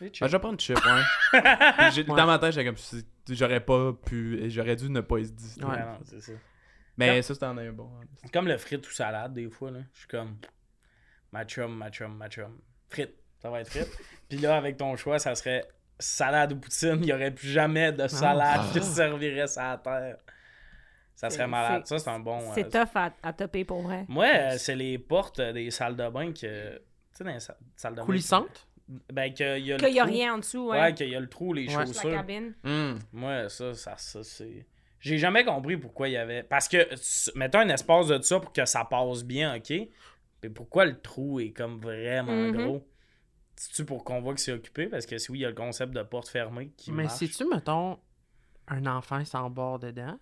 Ah, chips. je vais prendre chip, ouais. [LAUGHS] Puis j'ai- Ouais. Dans ma tête, j'étais comme si- J'aurais pas pu. J'aurais dû ne pas y se dire. Ouais. Non, c'est ça. Mais ça, c'était en un bon. C'est comme le frite ou salade, des fois, là. Je suis comme. Ma chum, ma chum, ma chum. Frite, ça va être frite. [LAUGHS] Puis là, avec ton choix, ça serait salade ou poutine. Il n'y aurait plus jamais de salade Ah. qui se servirait sur la terre. Ça serait C'est- malade. Ça, c'est un bon. C'est euh, tough à, à topper pour vrai. Moi, euh, c'est les portes euh, des salles de bain que. Tu sais, dans les sa- salles de bain. Coulissante? Ben, qu'il y a le Qu'il y a trou. rien en dessous, Ouais, ouais. qu'il y a le trou, les Ouais. La chaussures. cabine. Hum. Moi, ça, ça, ça c'est. J'ai jamais compris pourquoi il y avait. Parce que, mettons un espace de ça pour que ça passe bien, ok? Mais pourquoi le trou est comme vraiment Mhm. gros? C'est-tu pour qu'on voit que c'est occupé? Parce que si oui, il y a le concept de porte fermée qui Mais si tu, mettons, un enfant sans bord dedans,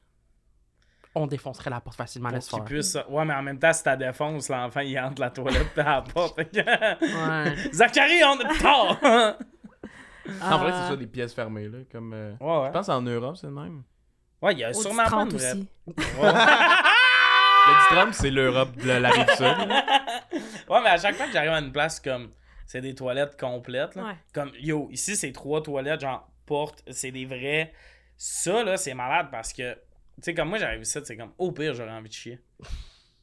on défoncerait la porte facilement, Pour qu'il puisse. Ouais, mais en même temps, si ta défonce, l'enfant il entre la toilette et la [LAUGHS] porte. Ouais. Zachary, on est tard! [LAUGHS] En vrai, c'est Ah. ça, des pièces fermées, là. Comme. euh, ouais, ouais. Je pense en Europe, c'est le même. Ouais, il y a Au sûrement pas 30 une vraie. aussi. [LAUGHS] Ouais. Le Trump, c'est l'Europe de la rive sud. Ouais, mais à chaque fois que j'arrive à une place comme c'est des toilettes complètes, là, Ouais. comme yo, ici c'est trois toilettes, genre porte, c'est des vrais. Ça là, c'est malade parce que, tu sais, comme moi j'arrive ici, c'est comme au pire j'aurais envie de chier.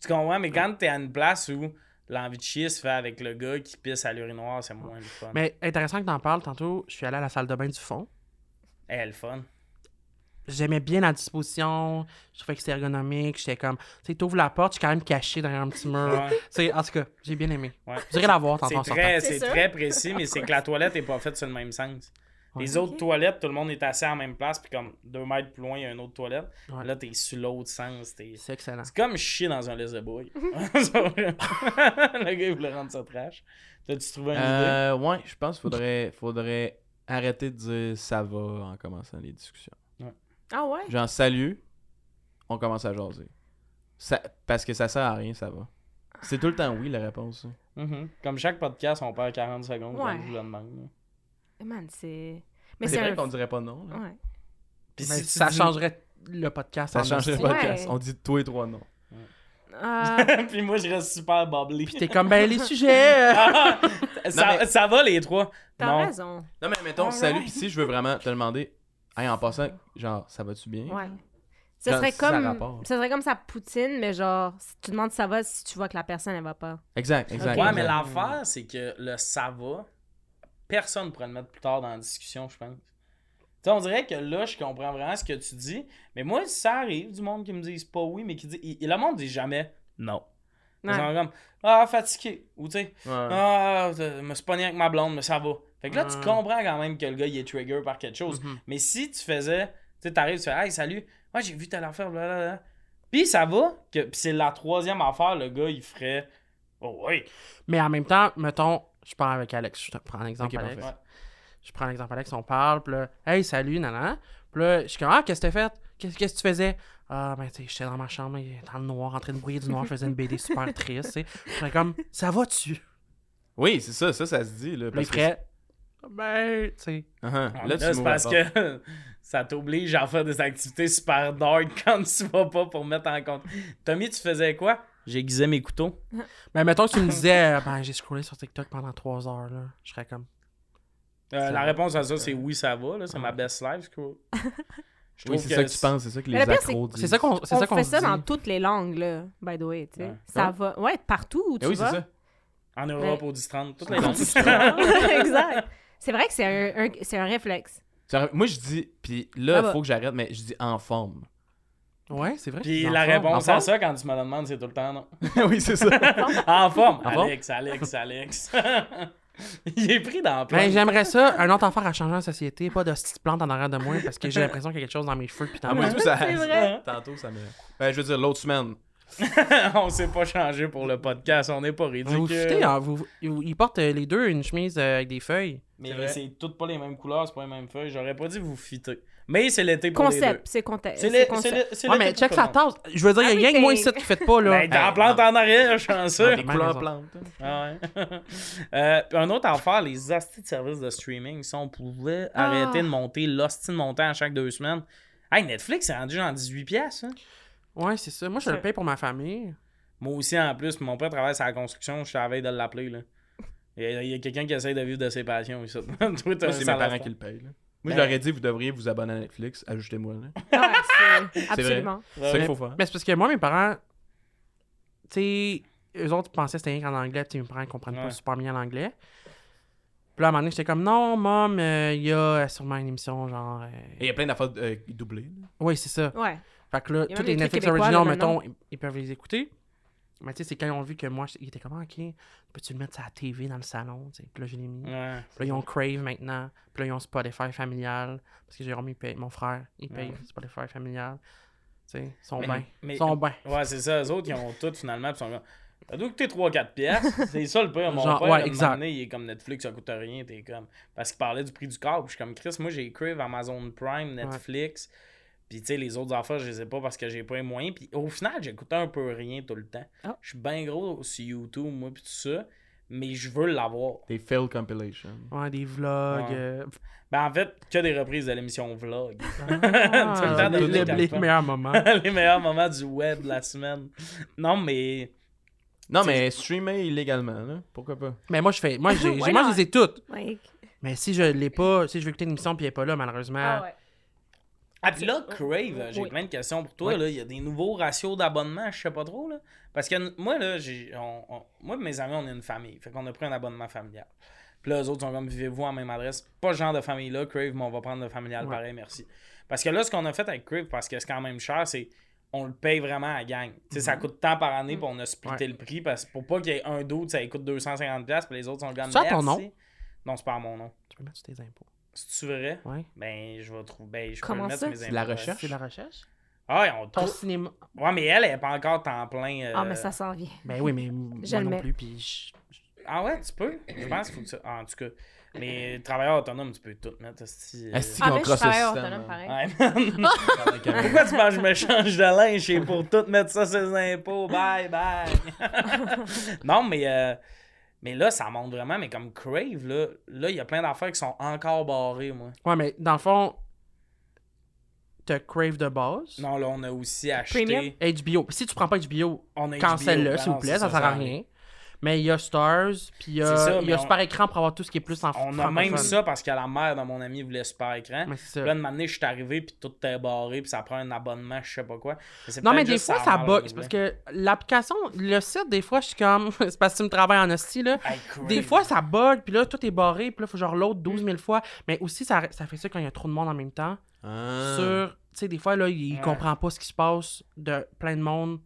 Tu comprends? Mais quand t'es à une place où l'envie de chier se fait avec le gars qui pisse à l'urinoir, c'est moins le fun. Mais intéressant que t'en parles. Tantôt, je suis allé à la salle de bain du fond. Eh, le fun. J'aimais bien la disposition. Je trouvais que c'était ergonomique. J'étais comme, tu sais, t'ouvres la porte, je suis quand même caché derrière un petit mur. Ouais. Tu sais, en tout cas, j'ai bien aimé. Ouais. Vous irez la voir tantôt en C'est très, très précis, mais c'est que la toilette est pas faite sur le même sens. Les autres toilettes, tout le monde est assis à la même place, puis comme deux mètres plus loin, il y a une autre toilette. Ouais. Là, t'es sur l'autre sens. T'es... C'est excellent. C'est comme chier dans un laisse de bouille. [LAUGHS] [LAUGHS] le gars, il voulait rendre ça trash. T'as-tu trouvé une idée? Euh, ouais, je pense qu'il faudrait, faudrait arrêter de dire ça va en commençant les discussions. Ah ouais? Genre, salut, on commence à jaser. Ça, parce que ça sert à rien, ça va. C'est tout le temps oui, la réponse. Mhm. Comme chaque podcast, on perd 40 secondes Ouais. quand je le demande. Là. Man, c'est. Mais C'est vrai un. qu'on dirait pas non. là. Ouais. Puis Mais si tu ça dis- changerait le podcast. Ça changerait le Ouais. podcast. On dit tous et trois non. Ah, [LAUGHS] Puis moi, je reste super bubbly. Puis t'es comme, ben, les [LAUGHS] sujets. euh, [LAUGHS] Ah! ça, Non, mais- ça va les trois? T'as non. raison. Non, mais mettons, salut, pis si je veux vraiment te demander, hey, en passant, genre, ça va-tu bien? Ouais. Ce Genre, serait ça comme. Ce serait comme sa poutine, mais genre, si tu demandes si ça va si tu vois que la personne, elle va pas. Exact, exact. Ouais, mais l'affaire, c'est que le ça va, personne ne pourrait le mettre plus tard dans la discussion, je pense. On dirait que là, je comprends vraiment ce que tu dis, mais moi, ça arrive du monde qui me dise pas oui, mais qui dit. il- le monde dit jamais non. Ils sont comme Ah, fatigué. Ou tu sais, Ouais. Ah, je me suis pogné avec ma blonde, mais ça va. Fait que là, tu comprends quand même que le gars, il est trigger par quelque chose. Mhm. Mais si tu faisais, tu sais, t'arrives, tu fais, hey, salut, moi j'ai vu telle affaire, blablabla. Puis ça va, que puis c'est la troisième affaire, le gars, il ferait, oh oui. Mais en même temps, mettons, je parle avec Alex. Je te prends un exemple, Ok, Alex. Je prends l'exemple Alex, on parle, puis là, hey, salut, nanan. Puis là, je suis comme, ah, qu'est-ce que t'as fait? Qu'est-ce qu'est-ce que tu faisais? Ah, ben, tu sais, j'étais dans ma chambre, dans le noir, en train de brouiller du noir, je faisais une BD super [LAUGHS] triste, tu sais. Comme, ça va-tu? Oui, c'est ça, ça, ça se dit. Là, Puis que ferait, ben, tu sais. Uh-huh. Ouais, Là, c'est parce que [LAUGHS] ça t'oblige à faire des activités super dark quand tu vas pas pour mettre en compte. Tommy, tu faisais quoi? J'aiguisais mes couteaux. [LAUGHS] Ben, mettons que tu me disais, euh, ben, j'ai scrollé sur TikTok pendant trois heures, là. Je serais comme, Euh, la réponse à ça, c'est oui, ça va. là. C'est ma best life. je [LAUGHS] trouve. Je Oui, c'est ça que tu penses, c'est ça que Mais les pire, accros disent. c'est ça qu'on c'est On ça qu'on fait ça dit. dans toutes les langues, là, by the way, tu sais. Ouais. Ça Ouais. va. Ouais, partout où tu Eh oui, c'est ça. En Europe, Mais- au 10-30, toutes les langues. [LAUGHS] exact. C'est vrai que c'est un, un- c'est un réflexe. Moi, je dis, puis là, va. faut que j'arrête, mais je dis en forme. Ouais, c'est vrai. Puis la réponse à ça, quand tu me la demandes, c'est tout le temps non. [LAUGHS] oui, c'est ça. En forme? Alex, Alex, Alex. [LAUGHS] Il est pris dans le plan. Ben, j'aimerais ça, un autre affaire à changer en société, pas de petite plante en arrière de moi, parce que j'ai l'impression qu'il y a quelque chose dans mes cheveux puis dans Ah, moi, moi. tout ça. Vrai. Tantôt, ça me. Ben, je veux dire, l'autre semaine. [LAUGHS] on s'est pas changé pour le podcast, on n'est pas ridicule. vous foutez, hein, vous, vous- ils portent euh, les deux une chemise euh, avec des feuilles. Mais c'est toutes pas les mêmes couleurs, c'est pas les mêmes feuilles. J'aurais pas dit vous fitez. Mais c'est l'été pour les deux. Concept, c'est contexte. C'est le- c'est le- c'est Ouais, l'été mais check sa tasse. Je veux dire, il y a rien que moi ici qui fait pas, là. Ben, dans la plante en arrière, je suis. Ah ouais. [LAUGHS] Euh, puis un autre affaire, les hosties de services de streaming, si on pouvait Ah. arrêter de monter l'hostie de montant à chaque deux semaines. Hey, Netflix, c'est rendu genre 18$. piastres, hein. Ouais, c'est ça. Moi, je le paye pour ma famille. Moi aussi, en plus, mon père travaille sur la construction, je suis à la veille de l'appeler. Là. Il y a, quelqu'un qui essaye de vivre de ses passions. [LAUGHS] c'est mes parents qui le payent. là. Moi, Ben- je leur ai dit, vous devriez vous abonner à Netflix. Ajoutez-moi. là. Ouais, c'est- [LAUGHS] absolument. C'est ça qu'il faut faire. Mais c'est parce que moi, mes parents, tu sais, eux autres pensaient que c'était rien qu'en anglais. Tu sais, mes parents, ils comprennent Ouais. pas super bien l'anglais. Puis là, à un moment donné, j'étais comme, non, mom, euh, il y a sûrement une émission, genre. euh, Et il y a plein d'affaires euh, doublées. Oui, c'est ça. Ouais. Fait que là, tous les Netflix originaux, mettons, ils, ils peuvent les écouter. Mais tu sais, c'est quand ils ont vu que moi, ils étaient comme, Ah, ok, peux-tu le mettre sur la TV dans le salon, tu sais? Puis là, je l'ai mis. Ouais. Puis là, ils ont Crave maintenant. Puis là, ils ont Spotify familial. Parce que Jérôme, il paye, mon frère, il paye Ouais. Spotify familial. Tu sais, ils sont bien. Ils sont bien. Ouais, c'est ça. Eux autres, ils ont tout finalement. Puis ils sont comme, T'as dû coûter 3-4 piastres. [LAUGHS] C'est ça le pire. Mon Genre, père, ouais, à exact. donné, il est comme Netflix, ça coûte rien. T'es comme. Parce qu'il parlait du prix du câble. Je suis comme Chris, moi j'ai Crave, Amazon Prime, Netflix. Puis tu sais, les autres affaires, je les ai pas parce que j'ai pas les moyens. Puis au final, j'écoutais un peu rien tout le temps. Ah. Je suis bien gros sur YouTube, moi, puis tout ça. Mais je veux l'avoir. Des fail compilations. Ouais, des vlogs. Ouais. euh, Ben en fait, que des reprises de l'émission Vlog. ah, [LAUGHS] Tout le temps de les, les les- meilleurs moments. [LAUGHS] les meilleurs moments du web de la semaine. Non, mais. Non, mais streamer illégalement, là. Pourquoi pas? Mais moi, je fais. Moi, j'ai, [LAUGHS] moi, je les ai toutes. Mais si je l'ai pas, si je veux écouter une émission puis elle est pas là, malheureusement. Ah ouais. Ah, puis là, Crave, j'ai Oui. plein de questions pour toi. Oui. là. Il y a des nouveaux ratios d'abonnement, je sais pas trop. Là. Parce que moi, là, j'ai, on- on- moi et mes amis, on est une famille. Fait qu'on a pris un abonnement familial. Puis là, eux autres sont comme, vivez-vous en même adresse? Pas ce genre de famille-là, Crave, mais on va prendre le familial Ouais. pareil, merci. Parce que là, ce qu'on a fait avec Crave, parce que c'est quand même cher, c'est on le paye vraiment à la gang. Ça coûte tant par année, puis on a splitté. Ouais. le prix. Parce pour pas qu'il y ait un doute, ça coûte 250$, puis les autres sont comme, C'est ton nom? Non, c'est pas à mon nom. Tu peux mettre tes impôts. C'est-tu vrai? Ouais. Ben, je vais trouver. Ben, je peux Comment le mettre ça? sur mes C'est de la recherche? C'est la recherche? Ah, ouais, on Ton tout- cinéma. Ouais, mais elle, elle est pas encore temps plein. euh, Ah, mais ça s'en vient. Ben oui, mais [LAUGHS] Je moi le non mets. plus. Puis je- Ah ouais, tu peux. Je pense qu'il faut que ah, en tout cas. Mais travailleur autonome, tu peux tout mettre. esti, euh. Esti Ah, qu'on mais je crosse le travaille système. autonome pareil. Ouais, man. Pourquoi tu penses que je me change de linge c'est pour tout mettre ça sur les impôts? Bye bye. [LAUGHS] non, mais. euh, Mais là, ça monte vraiment, mais comme Crave, là, là, il y a plein d'affaires qui sont encore barrées, moi. Ouais, mais dans le fond, t'as Crave de base. Non, là, on a aussi acheté. Premium? HBO. Si tu prends pas HBO, On a cancelle-le, HBO. s'il vous Ben plaît, ça sert à rien. Mais il y a Stars, puis il y a, ça, il y a mais on- Super Écran pour avoir tout ce qui est plus en On a même ça parce que la mère de mon ami voulait super écran. Mais c'est Puis là, de m'amener, je suis arrivé, puis tout est barré, puis ça prend un abonnement, je sais pas quoi. c'est Non, mais des fois, ça bug. parce que l'application, le site, des fois, je suis comme. [LAUGHS] c'est parce que tu me travailles en hostie, là. Des fois, ça bug, puis là, tout est barré, puis là, faut genre l'autre 12 000 fois. Mais aussi, ça, ça fait ça quand il y a trop de monde en même temps. Ah. Sur. Tu sais, des fois, là, il Ouais. comprend pas ce qui se passe de plein de monde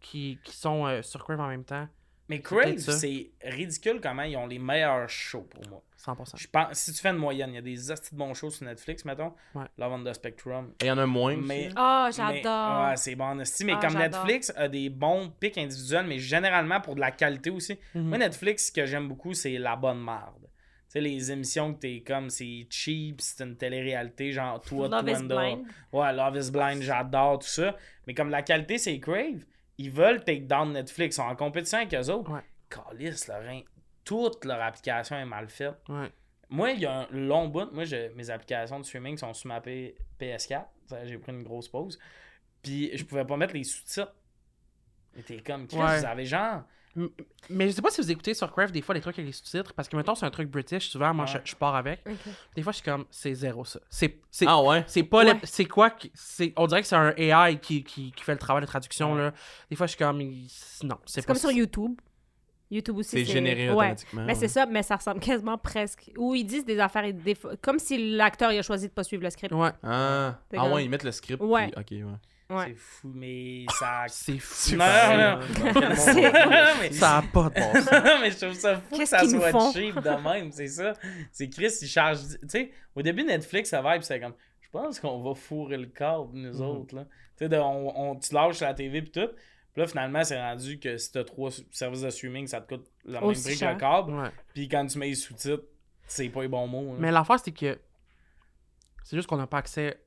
qui, qui sont euh, sur Crave en même temps. Mais Crave, c'est ridicule comment ils ont les meilleurs shows pour moi. 100%. Je pense, si tu fais une moyenne, il y a des hosties de bons shows sur Netflix, mettons. Ouais. Love on the Spectrum. Et il y en a moins. Mais-. Ah, Mais- j'adore. Ouais, c'est bon, en esti. Mais Ah, comme. Netflix a des bons pics individuels, mais généralement pour de la qualité aussi. Mhm. Moi, Netflix, ce que j'aime beaucoup, c'est la bonne merde. Tu sais, les émissions que t'es comme, c'est cheap, c'est une télé-réalité, genre Toi, Love is. Blind. Ouais, Love is Blind, j'adore tout ça. Mais comme la qualité, c'est Crave, ils veulent take down Netflix. Ils sont en compétition avec eux autres. Ouais. Calice, Lorrain. Toute leur application est mal faite. Ouais. Moi, il y a un long bout. Moi, je- mes applications de streaming sont sur ma P- PS4. Ça, J'ai pris une grosse pause. Puis, je pouvais pas mettre les sous-titres. Et t'es comme, Chris, Ouais. vous avez genre. Mais je sais pas si vous écoutez sur Crave des fois les trucs avec les sous-titres, parce que mettons c'est un truc british, souvent moi Ouais. je, je pars avec. Des fois je suis comme c'est zéro ça. C'est c'est Ah ouais? c'est pas le- Ouais. c'est quoi c'est on dirait que c'est un AI qui, qui, qui fait le travail de traduction Ouais. là. Des fois je suis comme non, c'est C'est pas comme sur YouTube. YouTube aussi. C'est généré ouais. automatiquement. Mais ouais. c'est ça, mais ça ressemble quasiment presque. Où ils disent des affaires, et des comme si l'acteur il a choisi de pas suivre le script. Ouais, Ah, ah comme- ouais, ils mettent le script. Ouais. puis- Ok, ouais. Ouais. C'est fou, mais ça. c'est fou. [LAUGHS] non, non, non. Ça a pas de bon sens. [LAUGHS] mais je trouve ça fou que Qu'est-ce ça soit font? cheap de même, c'est ça. C'est Chris, il charge. Tu sais, au début, Netflix, ça va, puis c'est comme. Je pense qu'on va fourrer le câble, nous Mhm. autres, là. Tu sais, de- on, on, tu lâches la TV, puis tout. Puis là, finalement, c'est rendu que si t'as trois services de streaming, ça te coûte le même prix que cher. le câble. Ouais. Puis quand tu mets les sous-titres, c'est pas les bons mots. là. Mais l'affaire c'est que c'est juste qu'on n'a pas accès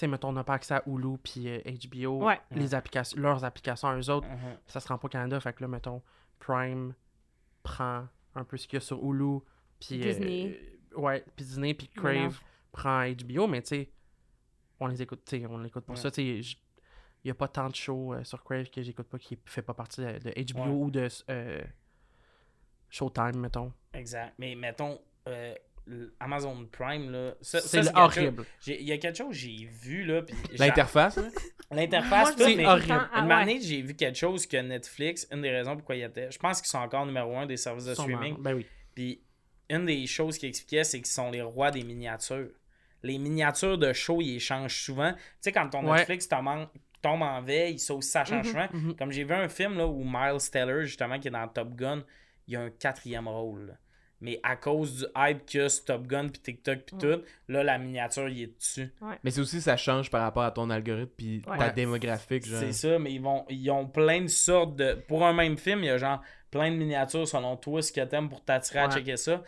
sais, mettons, on n'a pas accès à Hulu puis euh, HBO, Ouais. les applications, leurs applications à eux autres, Mhm. ça se rend pas au Canada. Fait que là, mettons, Prime prend un peu ce qu'il y a sur Hulu, puis... euh, Disney. ouais, puis Disney, puis Crave prend HBO, mais tu sais, on les écoute, tu sais, on l'écoute pour Ouais. ça, tu sais, il y a pas tant de shows euh, sur Crave que j'écoute pas qui fait pas partie de, de HBO Ouais. ou de euh, Showtime, mettons. Exact. Mais mettons, euh, Amazon Prime, là. C'est horrible. Il y a quelque chose que j'ai vu, là. L'interface? [LAUGHS] L'interface, mais horrible. ah, Une ouais. année, j'ai vu quelque chose que Netflix, une des raisons pourquoi il était. Je pense qu'ils sont encore numéro un des services de streaming. Ben oui. Puis une des choses qu'ils expliquaient, c'est qu'ils sont les rois des miniatures. Les miniatures de show, ils échangent souvent. Tu sais, quand ton Ouais. Netflix tombe en, tombe en veille, ça aussi, ça change souvent. mhm. Comme j'ai vu un film là, où Miles Teller, justement, qui est dans Top Gun, il y a un quatrième rôle. là. Mais à cause du hype qu'il y a sur Top Gun, puis TikTok, puis tout, là, la miniature, il est dessus. Mais c'est aussi, ça change par rapport à ton algorithme puis Ouais. ta démographique, genre. C'est ça, mais ils vont ils ont plein de sortes de. Pour un même film, il y a genre plein de miniatures selon toi, ce que t'aimes pour t'attirer à checker ça.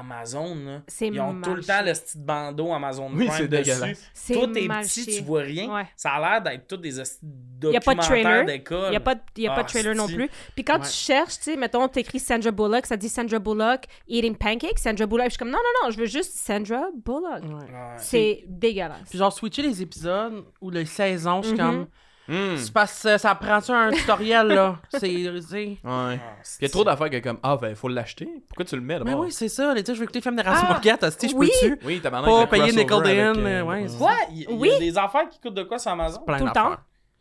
Amazon, ils ont tout le temps le petit bandeau Amazon Oui, Prime c'est dessus. dégueulasse. C'est Tout est petit, chier. tu vois rien. Ouais. Ça a l'air d'être tous des a pas de documentaires trailer. d'école. Il n'y a pas de, y a pas de Ah, trailer non plus. Puis quand Ouais. tu cherches, tu sais, mettons, t'écris Sandra Bullock, ça dit Sandra Bullock eating pancakes, Sandra Bullock. Je suis comme, non, non, non, je veux juste Sandra Bullock. Ouais. Ouais. C'est dégueulasse. Puis genre, switcher les épisodes ou les saisons, je suis Mhm. comme. Hmm. C'est parce que ça prend-tu un tutoriel, là? [LAUGHS] C'est. c'est- Ouais. Ah, Il y a trop d'affaires que comme ah ben faut l'acheter. Pourquoi tu le mets Mais d'abord? oui, c'est ça. Les, tu sais, je veux écouter le film d'Erasmus Ah, Morgat, hostie, je oui. peux-tu? Oui, t'as Pas payer Nickelodeon, euh, euh, ouais, c'est Quoi? Il il y Oui. a des affaires qui coûtent de quoi sur Amazon? Plein Tout le temps.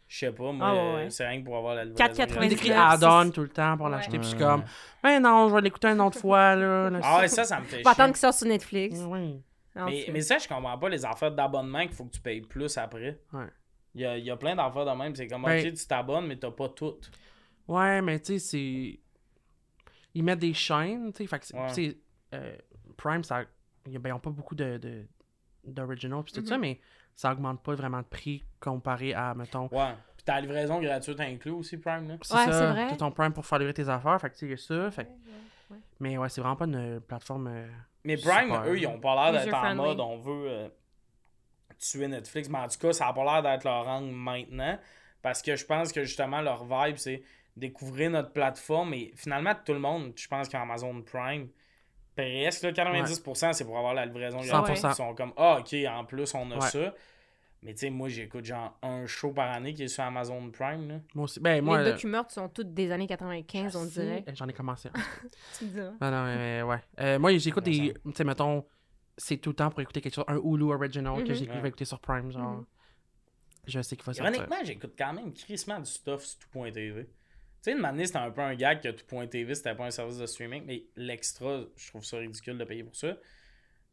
Je sais pas, moi, Ah, ouais, ouais. c'est rien que pour avoir la livraison. 4,99. Il écrit 99, add-on tout le temps pour Ouais. l'acheter, puis je suis comme, ben non, je vais l'écouter une autre fois, là. là, Ah ouais, ça, ça me fait Faut attendre chier. qu'il sorte sur Netflix. Oui. Mais, mais ça, je comprends pas les affaires d'abonnement qu'il faut que tu payes plus après. Ouais. Il y a, il y a plein d'affaires de même. C'est comme, Ben- ok, tu t'abonnes, mais t'as pas toutes. Ouais, mais tu sais, c'est. Ils mettent des chaînes, tu sais. Fait que, Ouais. euh, Prime, ça. Ils ben, ils ont pas beaucoup de. de d'original puis tout Mhm. ça, mais ça augmente pas vraiment de prix comparé à, mettons, Ouais. Puis ta livraison gratuite inclus aussi, Prime, là. c'est Ouais, c'est ça, vrai. t'as ton Prime pour faire livrer tes affaires, fait que tu sais, il y a ça, fait ouais. Mais ouais, c'est vraiment pas une plateforme... euh, Mais Prime, Super. eux, ils ont pas l'air d'être en mode on veut euh, tuer Netflix. Mais en tout cas, ça a pas l'air d'être leur angle maintenant. Parce que je pense que justement, leur vibe, c'est découvrir notre plateforme. Et finalement, tout le monde, je pense qu'Amazon Prime, presque là, 90%, c'est pour avoir la livraison gratuite. 100%. Ils sont comme Ah, ok, en plus, on a Ouais. ça. Mais tu sais, moi, j'écoute genre un show par année qui est sur Amazon Prime. Là. Moi aussi. Ben, moi... les euh, documents sont tous des années 95, on dirait. J'en ai commencé. un. [LAUGHS] Tu dirais. non, non, mais ouais. Euh, moi, j'écoute des... Tu sais, mettons, c'est tout le temps pour écouter quelque chose, un Hulu original que Mhm. j'ai que écouter sur Prime, genre... Mhm. Je sais qu'il va sortir. Ironiquement, j'écoute quand même crissement du stuff sur tout.tv. Tu sais, une année, c'était un peu un gag que tout.tv, c'était pas un service de streaming, mais l'extra, je trouve ça ridicule de payer pour ça.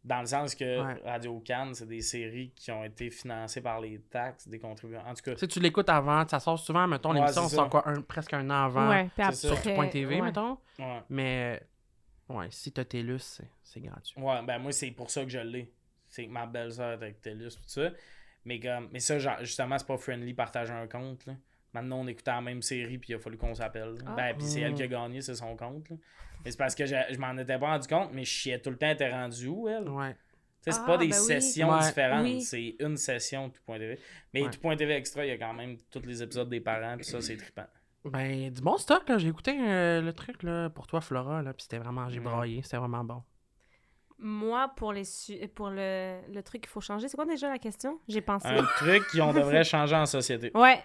Dans le sens que Ouais. Radio Cannes, c'est des séries qui ont été financées par les taxes des contribuants. En tout cas, Tu sais, tu l'écoutes avant, ça sort souvent, mettons, Ouais, l'émission, on sort quoi, un- presque un an avant Ouais, sur après, Point TV, ouais. mettons. ouais. Mais, ouais, si t'as TELUS, c'est- c'est gratuit. Ouais, ben moi, c'est pour ça que je l'ai. C'est que ma belle-sœur est avec TELUS tout ça. Mais, comme, mais ça, genre, justement, c'est pas friendly partager un compte. Là. Maintenant, on écoutait la même série, puis il a fallu qu'on s'appelle. Ah. Ben, puis c'est elle qui a gagné, c'est son compte. là. Mais c'est parce que je, je m'en étais pas rendu compte, mais je chiais tout le temps, elle était rendue où, elle? Ouais. Tu sais, c'est Ah, pas des ben sessions différentes, Oui. c'est une session tout.tv. Mais Ouais. tout.tv extra, il y a quand même tous les épisodes des parents, puis ça, c'est trippant. Ben, du bon stock, là. J'ai écouté euh, le truc, là, pour toi, Flora, là, puis c'était vraiment, j'ai Mm. braillé, c'était vraiment bon. Moi, pour, les su- pour le, le truc qu'il faut changer, c'est quoi déjà la question? J'ai pensé. Un truc qu'on devrait [LAUGHS] changer en société. Ouais.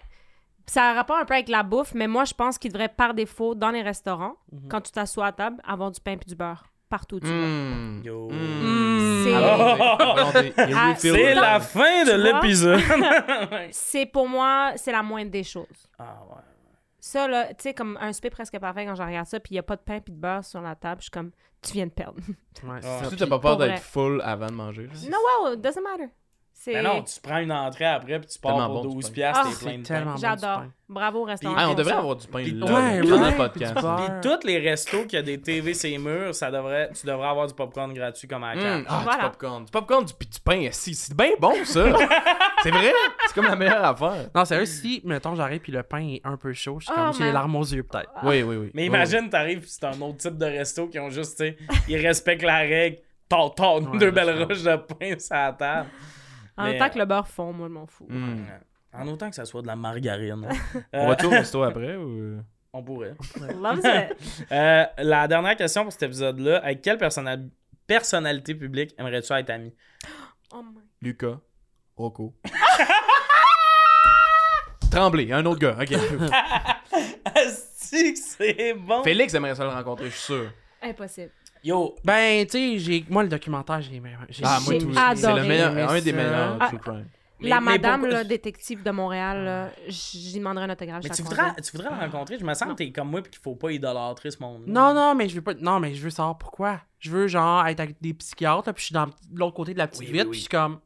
Ça a rapport un peu avec la bouffe, mais moi, je pense qu'il devrait, par défaut, dans les restaurants, Mhm. quand tu t'assois à table, avoir du pain et du beurre. Partout où tu vas. Hmm. Yo. Hmm. C'est- Ah, refill. C'est la fin de Tu vois? l'épisode. [LAUGHS] C'est pour moi, c'est la moindre des choses. ah ouais. Ça, là, tu sais, comme un souper presque parfait quand je regarde ça, puis il n'y a pas de pain et de beurre sur la table, je suis comme, tu viens de perdre. Ouais, c'est Ah. ça. Surtout, t'as pas peur d'être full avant de manger. là. no, well, it doesn't matter. C'est... Ben non, tu prends une entrée après, puis tu pars pour bon, du 12 pain. piastres, Ah, t'es plein de pain. bon. J'adore. Bravo au restaurant. Ah, on devrait avoir du pain là, le podcast. puis tous les restos qui a des TV ces murs, ça devrait, tu devrais avoir du popcorn gratuit comme à la carte. ah, Voilà. du popcorn. Du popcorn, du, puis du pain assis. C'est bien bon, ça. [LAUGHS] c'est vrai. C'est comme la meilleure affaire. Non, sérieux, si, mettons, j'arrive puis le pain est un peu chaud, je suis Oh, comme, j'ai les larmes aux yeux, peut-être. Oui, oui, oui. Mais imagine, t'arrives, puis c'est un autre type de resto qui ont juste, tu sais, ils respectent la règle, Ouais, deux belles roches de pain sur la table. En Mais, tant que le beurre fond, moi, je m'en fous. Hmm. En autant que ça soit de la margarine. [LAUGHS] On Euh, va tout au resto après ou? on pourrait. [LAUGHS] [LAUGHS] Euh, la dernière question pour cet épisode-là. Avec quelle personnali- personnalité publique aimerais-tu être ami? [GASPS] Oh my Lucas. Rocco. Tremblay, un autre gars, ok. C'est bon! Félix aimerait ça le rencontrer, je suis sûr. Impossible. Yo, Ben, tu sais, j'ai... moi, le documentaire, j'ai... j'ai- Ah, moi J'ai tout. adoré. C'est le meilleur, un des meilleurs Ah. True Crime. mais- la mais madame, pourquoi- là, détective de Montréal, là, j'y demanderais un autographe. Mais tu la voudrais, tu voudrais le rencontrer? Je me sens que t'es comme moi et qu'il faut pas idolâtrer ce monde. Non, non, mais je veux pas... Non, mais je veux savoir pourquoi. Je veux, genre, être avec des psychiatres, là, puis je suis dans l'autre côté de la petite Oui, vitre, oui, puis je oui. suis comme...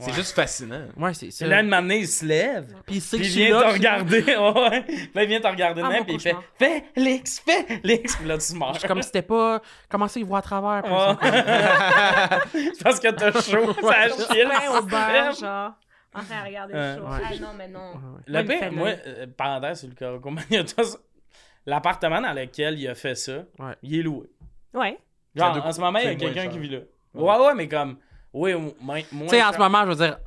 C'est juste fascinant. Ouais, c'est ça. Là, une matinée, il se lève. Puis il sait Puis que il je suis vient te regarder. [LAUGHS] Ouais. Puis là, il vient te regarder de Ah, même. Puis il fait. Félix, Félix. Puis là, tu meurs. Je comme si c'était pas... Comment ça, il voit à travers, [LAUGHS] C'est parce que t'as chaud. [LAUGHS] Ça chie genre. En train de regarder Ouais. le show. Ah non, mais non. Le pire, moi, euh, parenthèse sur le Caraco Magnetos, l'appartement dans lequel il a fait ça, Ouais. il est loué. Ouais. Genre, en ce moment, il y a quelqu'un qui vit là. Ouais, ouais, mais comme. Oui, moins. Tu sais, en ce moment, je veux dire...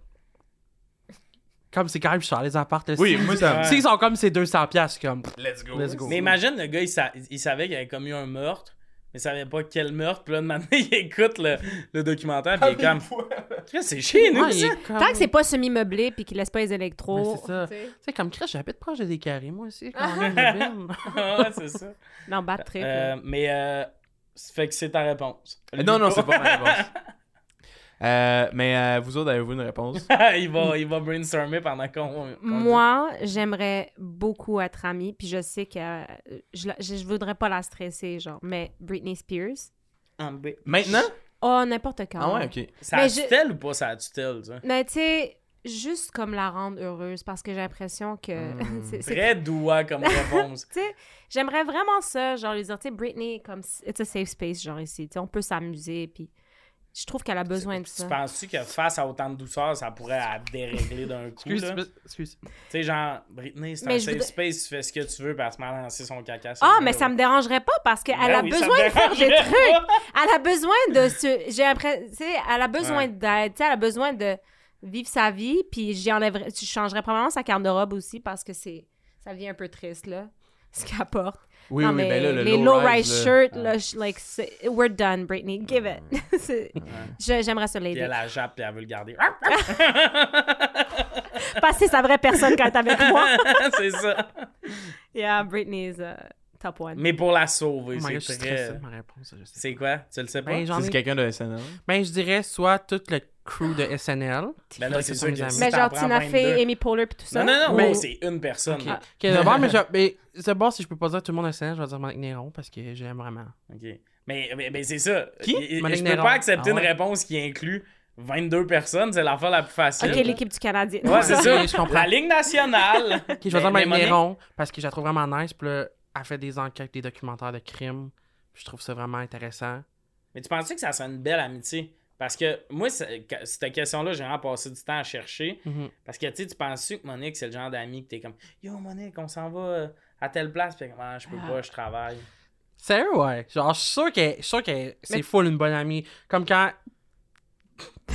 Comme c'est quand même cher, les apparts. Oui, moi, ça. [LAUGHS] S'ils sont comme ces 200 piastres, comme... Let's go. Let's go. Mais imagine, le gars, il, sa- il savait qu'il avait commis un meurtre, mais il savait pas quel meurtre. Puis là, maintenant, [LAUGHS] il écoute le, le documentaire, puis il est comme. C'est chez nous, Ouais, ça. comme- Tant que c'est pas semi-meublé puis qu'il laisse pas les électros. C'est ça. tu sais. Comme Chris, j'habite proche de des carrés, moi aussi, quand [LAUGHS] même. Ouais, c'est ça. Non, bad trip. Euh, mais, euh, ça fait que c'est ta réponse. Euh, Non, non, c'est pas ma réponse. Euh, mais euh, vous autres, avez-vous une réponse? [LAUGHS] il, va, il va brainstormer pendant qu'on. Moi, j'aimerais beaucoup être amie, puis je sais que euh, je, je, je voudrais pas la stresser, genre, mais Britney Spears. Ah, Maintenant? Oh, n'importe quand. Ah ouais, ok. Ça Mais a je- tutelle ou pas ça a tutelle, ça? Mais tu sais, juste comme la rendre heureuse, parce que j'ai l'impression que. Hmm. [LAUGHS] c'est- c'est- Très [LAUGHS] doux comme réponse. Tu sais, j'aimerais vraiment ça, genre, lui dire, tu sais, Britney, comme, it's a safe space, genre, ici, tu sais, on peut s'amuser, puis je trouve qu'elle a besoin de tu ça. penses-tu que face à autant de douceur, ça pourrait la dérégler d'un coup? Excuse, là? excuse. Tu sais, genre, Britney, c'est un je safe voudrais- space, tu fais ce que tu veux parce qu'elle m'a lancé son caca. Ah, mais ça me dérangerait pas parce qu'elle Ben a oui, besoin de faire des trucs. pas. Elle a besoin de se. J'ai l'impression. Tu sais, elle a besoin Ouais. d'aide. Tu sais, elle a besoin de vivre sa vie. Puis j'y enlèverais. Je changerais probablement sa carte de robe aussi parce que c'est. Ça devient un peu triste, là. Ce qu'elle porte. Oui, non, oui, mais ben là, le les low-rise, low-rise là. shirts, là, je- like, we're done, Britney. Give it. [LAUGHS] J'aimerais ça l'aider. elle la jappe puis elle veut le garder. [LAUGHS] C'est sa vraie personne quand est avec moi. c'est ça. Yeah, Britney is uh, top one. Mais pour la sauver, Oh c'est très. ma réponse. C'est quoi? Tu le sais pas? Ben, C'est quelqu'un de SNL. ben, je dirais soit tout le crew de SNL. Ben là, Fait c'est sûr que si Mais genre Tina 22. Fey, Amy Poehler puis tout ça? Non, non, non, oh, c'est une personne. Ok, Ah, Ok, d'abord, mais, je... [LAUGHS] mais d'abord, si je peux pas dire tout le monde de SNL, je vais dire Monique Néron parce que j'aime vraiment. OK. Mais, mais, mais c'est ça. Qui? Monique Je peux Néron. pas accepter Ah une réponse qui inclut 22 personnes. C'est l'affaire la plus facile. Ok, l'équipe du Canadien. Ouais, c'est [LAUGHS] ça. Ok, je comprends. La Ligue nationale. [LAUGHS] Ok, je vais dire Mais- mais Monique Néron parce que je la trouve vraiment nice. Puis là, elle fait des enquêtes, des documentaires de crimes. Je trouve ça vraiment intéressant. Mais tu penses que ça serait une belle amitié? Parce que moi, cette question-là, j'ai vraiment passé du temps à chercher. Mhm. Parce que tu sais, tu penses que Monique, c'est le genre d'ami que t'es comme Yo, Monique, on s'en va euh, à telle place. Puis elle est comme, Ah, je peux pas, je travaille. Sérieux, ouais. Genre, je suis sûr que, je suis sûr que c'est Mais- full une bonne amie. Comme quand. [LAUGHS]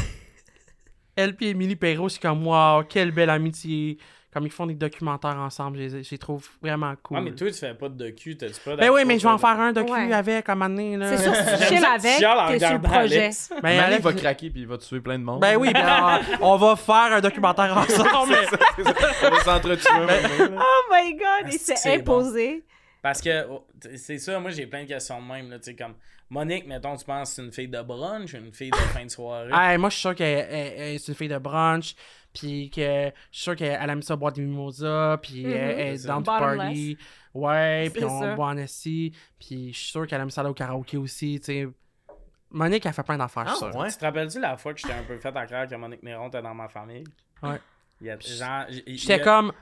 Elle puis Émilie Perrault, c'est comme, wow, quelle belle amitié. Comme ils font des documentaires ensemble, je les, je les trouve vraiment cool. Ah, mais toi, tu fais pas de docu, t'as-tu pas ben oui, mais je vais en faire un docu Ouais. avec à un moment donné, là. C'est sûr, si tu chill ça avec, t'es sur le projet. Ben, Alex- va craquer puis il va tuer plein de monde. Ben oui, ben, on, [LAUGHS] on va faire un documentaire ensemble. On va s'entretuer. là. Oh my god, Ah, il c'est c'est bon. Parce que oh, c'est ça, moi j'ai plein de questions de même. Là, tu sais, comme Monique, mettons, tu penses que c'est une fille de brunch ou une fille de fin de soirée? Hey, moi, je suis sûr qu'elle elle- elle- c'est une fille de brunch, puis que je suis sûr qu'elle aime ça boire des mimosas, puis Mhm. elle, elle est dans ça. du Bottomless. party. Ouais, puis on ça. boit en assis, puis je suis sûr qu'elle aime ça aller au karaoké aussi, tu sais. Monique, elle fait plein d'affaires, Ah, ouais. Tu te rappelles-tu la fois que j'étais un peu fait en clair que Monique Néron était dans ma famille? Ouais. A, J'étais a- comme,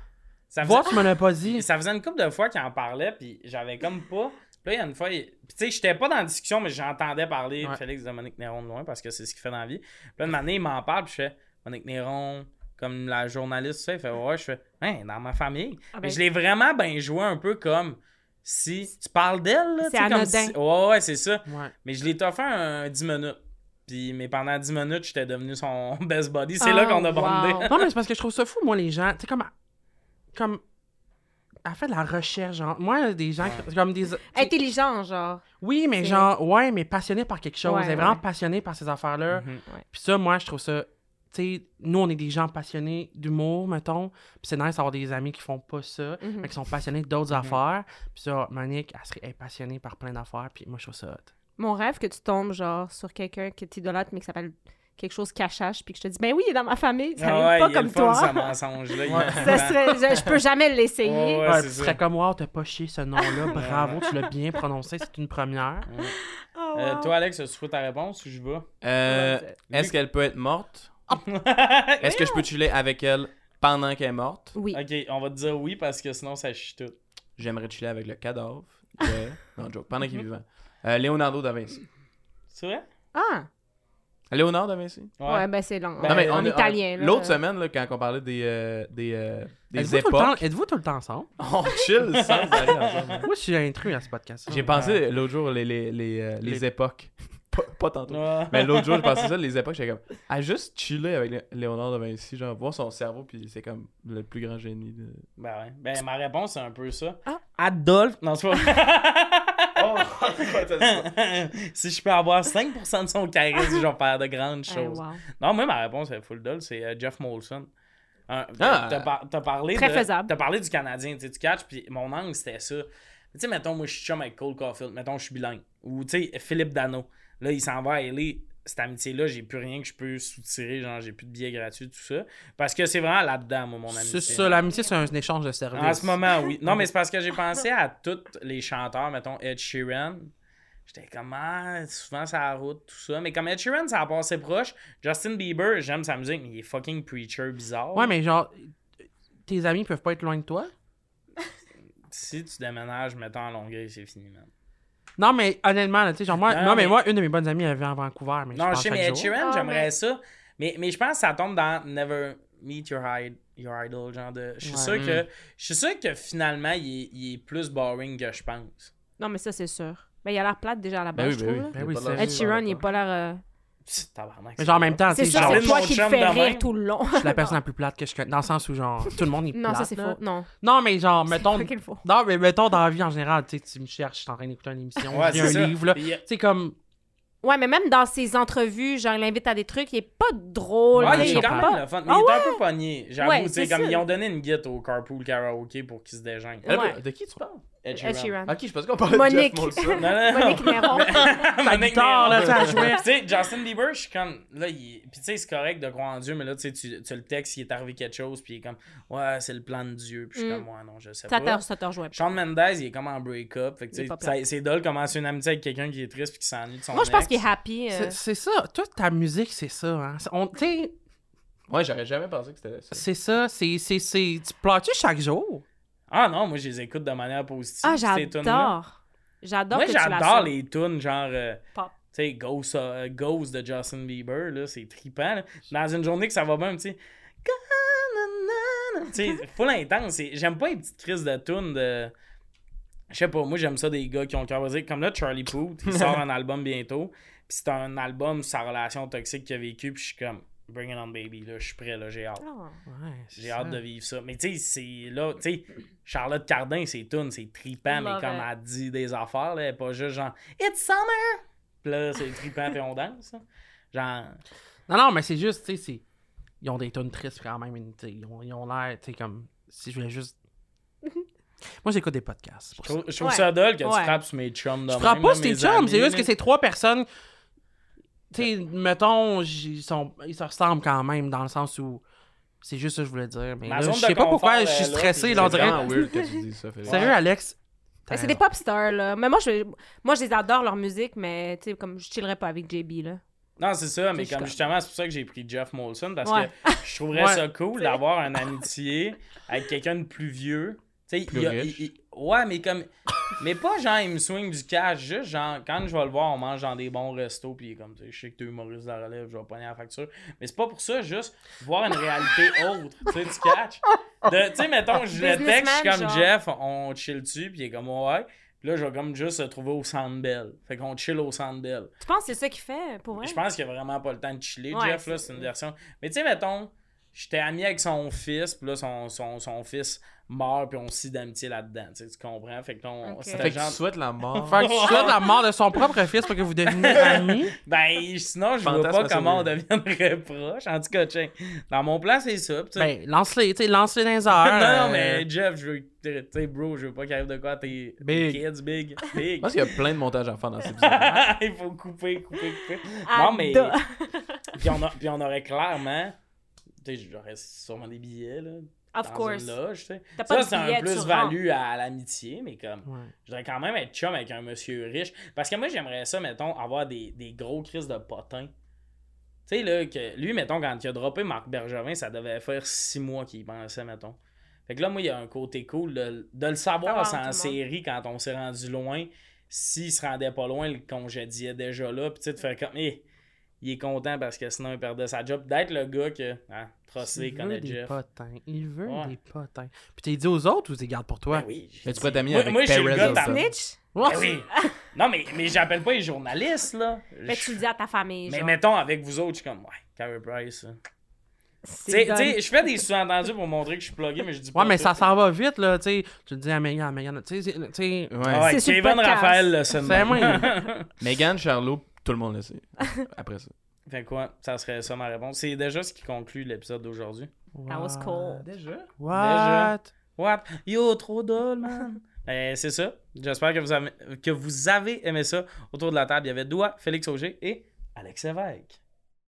ça faisait, tu me l'as pas dit. ça faisait une couple de fois qu'il en parlait, puis j'avais comme pas. Puis là, il y a une fois, il- puis tu sais, j'étais pas dans la discussion, mais j'entendais parler Ouais. Félix de Monique Néron de loin parce que c'est ce qu'il fait dans la vie. Puis là, une année, il m'en parle, puis je fais Monique Néron, comme la journaliste, tu sais, il fait ouais, je fais, hein, dans ma famille. Ah Mais ben- je l'ai vraiment bien joué un peu comme si tu parles d'elle, là. C'est comme si- Ouais, ouais, c'est ça. Ouais. Mais je l'ai offert un 10 minutes. Puis, mais pendant 10 minutes, j'étais devenu son [LAUGHS] best buddy. C'est là Oh, qu'on a bondé. wow. Non, mais c'est parce que je trouve ça fou, moi, les gens. Tu sais, comme. Comme. Elle fait de la recherche, genre. Moi, des gens. qui- Comme des. Intelligent, genre. Oui, mais genre, ouais, mais passionné par quelque chose. Ouais, Elle est vraiment ouais. passionnée par ces affaires-là. Mhm. Puis ça, moi, je trouve ça. Tu sais, nous, on est des gens passionnés d'humour, mettons. Puis c'est nice d'avoir des amis qui font pas ça, Mhm. mais qui sont passionnés d'autres affaires. Puis ça, Monique, elle serait elle est passionnée par plein d'affaires. Puis moi, je trouve ça hot. Mon rêve que tu tombes, genre, sur quelqu'un que tu idolâtres, mais qui s'appelle quelque chose cachache, puis que je te dis, ben oui, il est dans ma famille, ça Ah ouais, pas il comme fun, toi. est Ça serait, je, je peux jamais l'essayer. Ouais, ouais, Ouais, tu serais comme, wow, t'as pas chié ce nom-là. Bravo, tu l'as bien prononcé. C'est une première. Oh, Euh, toi, Alex, tu souhaites ta réponse ou je vais? Euh, Est-ce qu'elle peut être morte? Est-ce que je peux chiller avec elle pendant qu'elle est morte? Oui. Ok, on va te dire oui parce que sinon ça chie tout. J'aimerais chiller avec le cadavre. [LAUGHS] de- Non, joke. Pendant qu'il est vivant. Euh, Leonardo da Vinci. C'est vrai? Ah! Léonard da Vinci Ouais, ben c'est long. Ben, Non, mais en italien. là. L'autre semaine, là, quand on parlait des, euh, des, euh, des Êtes-vous tout, le temps- époques, êtes-vous tout le temps ensemble? [LAUGHS] on chill sans [LAUGHS] arrêt ensemble. Moi, je suis intrus à ce podcast. J'ai pensé l'autre jour les, les, les, euh, les Les- époques. [LAUGHS] Pas, pas tantôt. Ouais. Mais l'autre jour, je pensais ça, les époques, j'étais comme. À juste chiller avec Lé- Léonard de Vinci, genre, voir son cerveau, puis c'est comme le plus grand génie. De... Ben ouais. Ben ma réponse c'est un peu ça. Ah. Adolphe. Non, c'est pas. Oh, [LAUGHS] si je peux avoir 5% de son charisme, je vais faire de grandes Eh, choses. wow. Non, moi ma réponse est full dull, c'est euh, Jeff Molson. Un- Ah. T'as par- t'as parlé, Très de- faisable. t'as parlé du Canadien, tu catches, puis mon angle c'était ça. Tu sais, mettons, moi je suis chum avec Cole Caulfield, mettons, je suis bilingue. Ou tu sais, Philippe Dano. Là, il s'en va à LA. Cette amitié-là, j'ai plus rien que je peux soutirer, genre j'ai plus de billets gratuits, tout ça. Parce que c'est vraiment là-dedans, moi, mon amitié. C'est ça, l'amitié, c'est un échange de services. En ce moment, oui. [LAUGHS] Non, mais c'est parce que j'ai pensé à tous les chanteurs, mettons Ed Sheeran. J'étais comme, ah, souvent ça route, tout ça. Mais comme Ed Sheeran, ça a passé proche. Justin Bieber, j'aime sa musique, mais il est fucking preacher bizarre. Ouais, mais genre, tes amis peuvent pas être loin de toi? [LAUGHS] Si tu déménages, mettons à Longueuil, c'est fini, man. Non, mais honnêtement, là, tu sais, genre, moi, Non, non, mais... mais- moi, une de mes bonnes amies, elle vit à Vancouver, mais non, je sais, mais Ed. Sheeran, Ah, j'aimerais ça. Mais, mais je pense que ça tombe dans Never Meet Your, Id- your Idol, genre de. Je suis Ouais. sûr que. Je suis sûr que finalement, il est, il est plus boring que je pense. Non, mais ça, c'est sûr. Ben, il a l'air plate déjà à la Ben base, oui, je ben trouve. oui. Ben oui, Ed Sheeran, il est pas l'air. Euh, tabarnak, Mais genre, en même temps, C'est tu sais, genre, c'est de toi qui rire même. tout le long. je suis la personne la plus plate que je connais, dans le sens où, genre, tout le monde est Non, ça, plate, c'est faux. Non. Non, mais genre, mettons... C'est pas qu'il faut. Non, mais mettons, dans la vie en général, tu sais, tu me cherches, je suis en train d'écouter une émission, Ouais, un ça. livre, là. Puis, Tu sais, comme... Ouais, mais même dans ses entrevues, genre, il l'invite à des trucs, il est pas drôle. Ouais, il il est quand pas- même le fun. Mais Ah il est un ouais? peu pogné. J'avoue, tu sais, c'est comme ils ont donné une guide au carpool karaoke pour qu'il se déjeune. Elle, Ouais. De qui tu parles? Ed Ed Sheeran. Ok, je pensais qu'on parlait Monique. de Jeff Molson. Non, non, non. Monique Néron. Monique guitare, [LAUGHS] là, Néron. tu sais, elle jouait. Puis, tu sais, Justin Bieber, je suis comme. Là, il... Puis, tu sais, c'est correct de croire en Dieu, mais là, tu sais, tu tu le texte, il est arrivé quelque chose, puis il est comme, ouais, c'est le plan de Dieu. Puis, je suis Mm. comme, ouais, non, je sais Ça pas. te, ça te rejoint. Shawn Mendes, il est comme en break-up. Fait que, tu pas sais, ça- c'est dole commencer une amitié avec quelqu'un qui est triste, puis qui s'ennuie de son Moi, je pense qu'il est happy. euh. C'est- ça. Toi, ta musique, c'est ça, hein. Tu sais, Ouais, j'aurais jamais pensé que c'était ça. c'est ça. C'est... c'est- c'est- Tu pleures-tu chaque jour? Ah non, moi, je les écoute de manière positive. Ah, j'adore. J'adore Moi, j'adore les tunes, genre. euh, Pop. Tu sais, Ghost, euh, Ghost de Justin Bieber, là, c'est trippant. là. Dans une journée que ça va bien, tu sais. Tu sais, full intense. J'aime pas les petites crises de tunes de. Je sais pas, moi j'aime ça des gars qui ont le cœur brisé. Comme là, Charlie Puth, il sort [LAUGHS] un album bientôt. Puis c'est un album sur sa relation toxique qu'il a vécu. Puis je suis comme, bring it on baby, là, je suis prêt, là, j'ai hâte. Ah. Ouais, J'ai hâte de vivre ça. Mais tu sais, c'est là, tu sais, Charlotte Cardin, c'est tunes, c'est trippant, mais comme elle dit des affaires, là, elle est pas juste genre It's summer! Puis là, c'est trippant puis on danse. hein. Genre. Non, non, mais c'est juste, tu sais, c'est- ils ont des tonnes tristes quand même. Ils ont ils ont l'air, tu sais, comme. Si je voulais juste. [LAUGHS] Moi, j'écoute des podcasts. Je trouve, je trouve Ouais. ça dole que Ouais. tu frappes sur mes chums de Je frappe pas sur tes chums, c'est juste que c'est trois personnes. Tu sais, mettons, ils, sont, ils se ressemblent quand même dans le sens où. C'est juste ça que je voulais dire. Mais là, je sais pas pourquoi je suis stressé, là, on dirait. vraiment weird que tu dises ça, Félix. Sérieux, Alex? C'est des pop stars, là. Mais moi, je, moi, je les adore, leur musique, mais tu sais, comme je chillerais pas avec JB, là. Non, c'est ça, mais comme justement, c'est pour ça que j'ai pris Jeff Molson parce Ouais. que je trouverais Ouais. ça cool d'avoir une amitié avec quelqu'un de plus vieux. Tu sais, Plus il y a- riche. il- il- ouais, mais comme. Mais pas genre, il me swing du cash, juste genre, quand je vais le voir, on mange dans des bons restos, puis il est comme, tu sais, je sais que t'es humoriste de la relève, je vais pogner la facture. Mais c'est pas pour ça, juste voir une réalité [LAUGHS] autre, tu sais, tu catch. De- Tu sais, mettons, je le texte, je suis comme genre. Jeff, on chill dessus, puis il est comme, ouais. Puis là, je vais comme juste se trouver au Sandbell. Fait qu'on chill au Sandbell. Tu penses que c'est ça qu'il fait pour vrai? Je pense qu'il a vraiment pas le temps de chiller, Ouais, Jeff, là, c'est- c'est une version. Mais tu sais, mettons, j'étais ami avec son fils, puis là, son, son, son fils meurt, puis on scie d'amitié là-dedans, tu sais, tu comprends? Fait que on- Ok. c'était Fait que genre... tu souhaites la mort. [LAUGHS] Fait que tu souhaites la mort de son propre fils pour que vous deveniez [LAUGHS] amis? Ben, sinon, je vois Fantasme pas assez comment on deviendrait [LAUGHS] proche. En tout cas, tiens, dans mon plan, c'est ça. Ben, lance-les, tu sais, lance-les dans les airs. non, non, euh, mais Jeff, je veux. Tu sais, bro, je veux pas qu'il arrive de quoi à tes Big. kids, big. Je Big. pense qu'il y a plein de montages à faire dans épisode. Il faut couper, couper, couper. Non, mais. puis, on a, puis on aurait clairement. Tu sais, j'aurais sûrement des billets, là. Of dans course. Une loge, tu sais. T'as pas Ça, de c'est un billet, tu plus-value à l'amitié, mais comme. Ouais. Je voudrais quand même être chum avec un monsieur riche. Parce que moi, j'aimerais ça, mettons, avoir des, des gros crises de potins. Tu sais, là, que lui, mettons, quand il a droppé Marc Bergevin, ça devait faire six mois qu'il y pensait, mettons. Fait que là, moi, il y a un côté cool de, de le savoir Avoir c'est tout en le monde. série quand on s'est rendu loin. S'il se rendait pas loin, le congédiait déjà là. Puis tu sais, de faire comme, Eh, il est content parce que sinon il perdait sa job. D'être le gars que, hein, veut connaît des Jeff. potins. Il veut Ouais. des potins. Puis t'es dit aux autres ou t'es garde pour toi? Ben oui. Mais tu dit- peux Moi- avec moi, je suis le gars Snitch? Ben oui. [LAUGHS] non, mais, mais j'appelle pas les journalistes, là. Mais tu le dis à ta famille. Mais genre. mettons, avec vous autres, je suis comme, ouais, Carey Price. Tu je fais des sous-entendus pour montrer que je suis plugué, mais je dis pas. Ouais, mais tout. ça s'en va vite, là, tu sais. Tu le dis à Megan, Megan, tu sais. Ouais. Ah ouais, Kevin. Raphaël, là, c'est C'est moi. [LAUGHS] Megan, Charlot, tout le monde le sait. [LAUGHS] Après ça. Fait quoi, ça serait ça ma réponse. C'est déjà ce qui conclut l'épisode d'aujourd'hui. That was cool. Déjà? What? What? Yo, trop drôle, man. [LAUGHS] Ben, c'est ça. J'espère que vous, avez, que vous avez aimé ça. Autour de la table, il y avait Doua, Félix Auger et Alex Lévesque.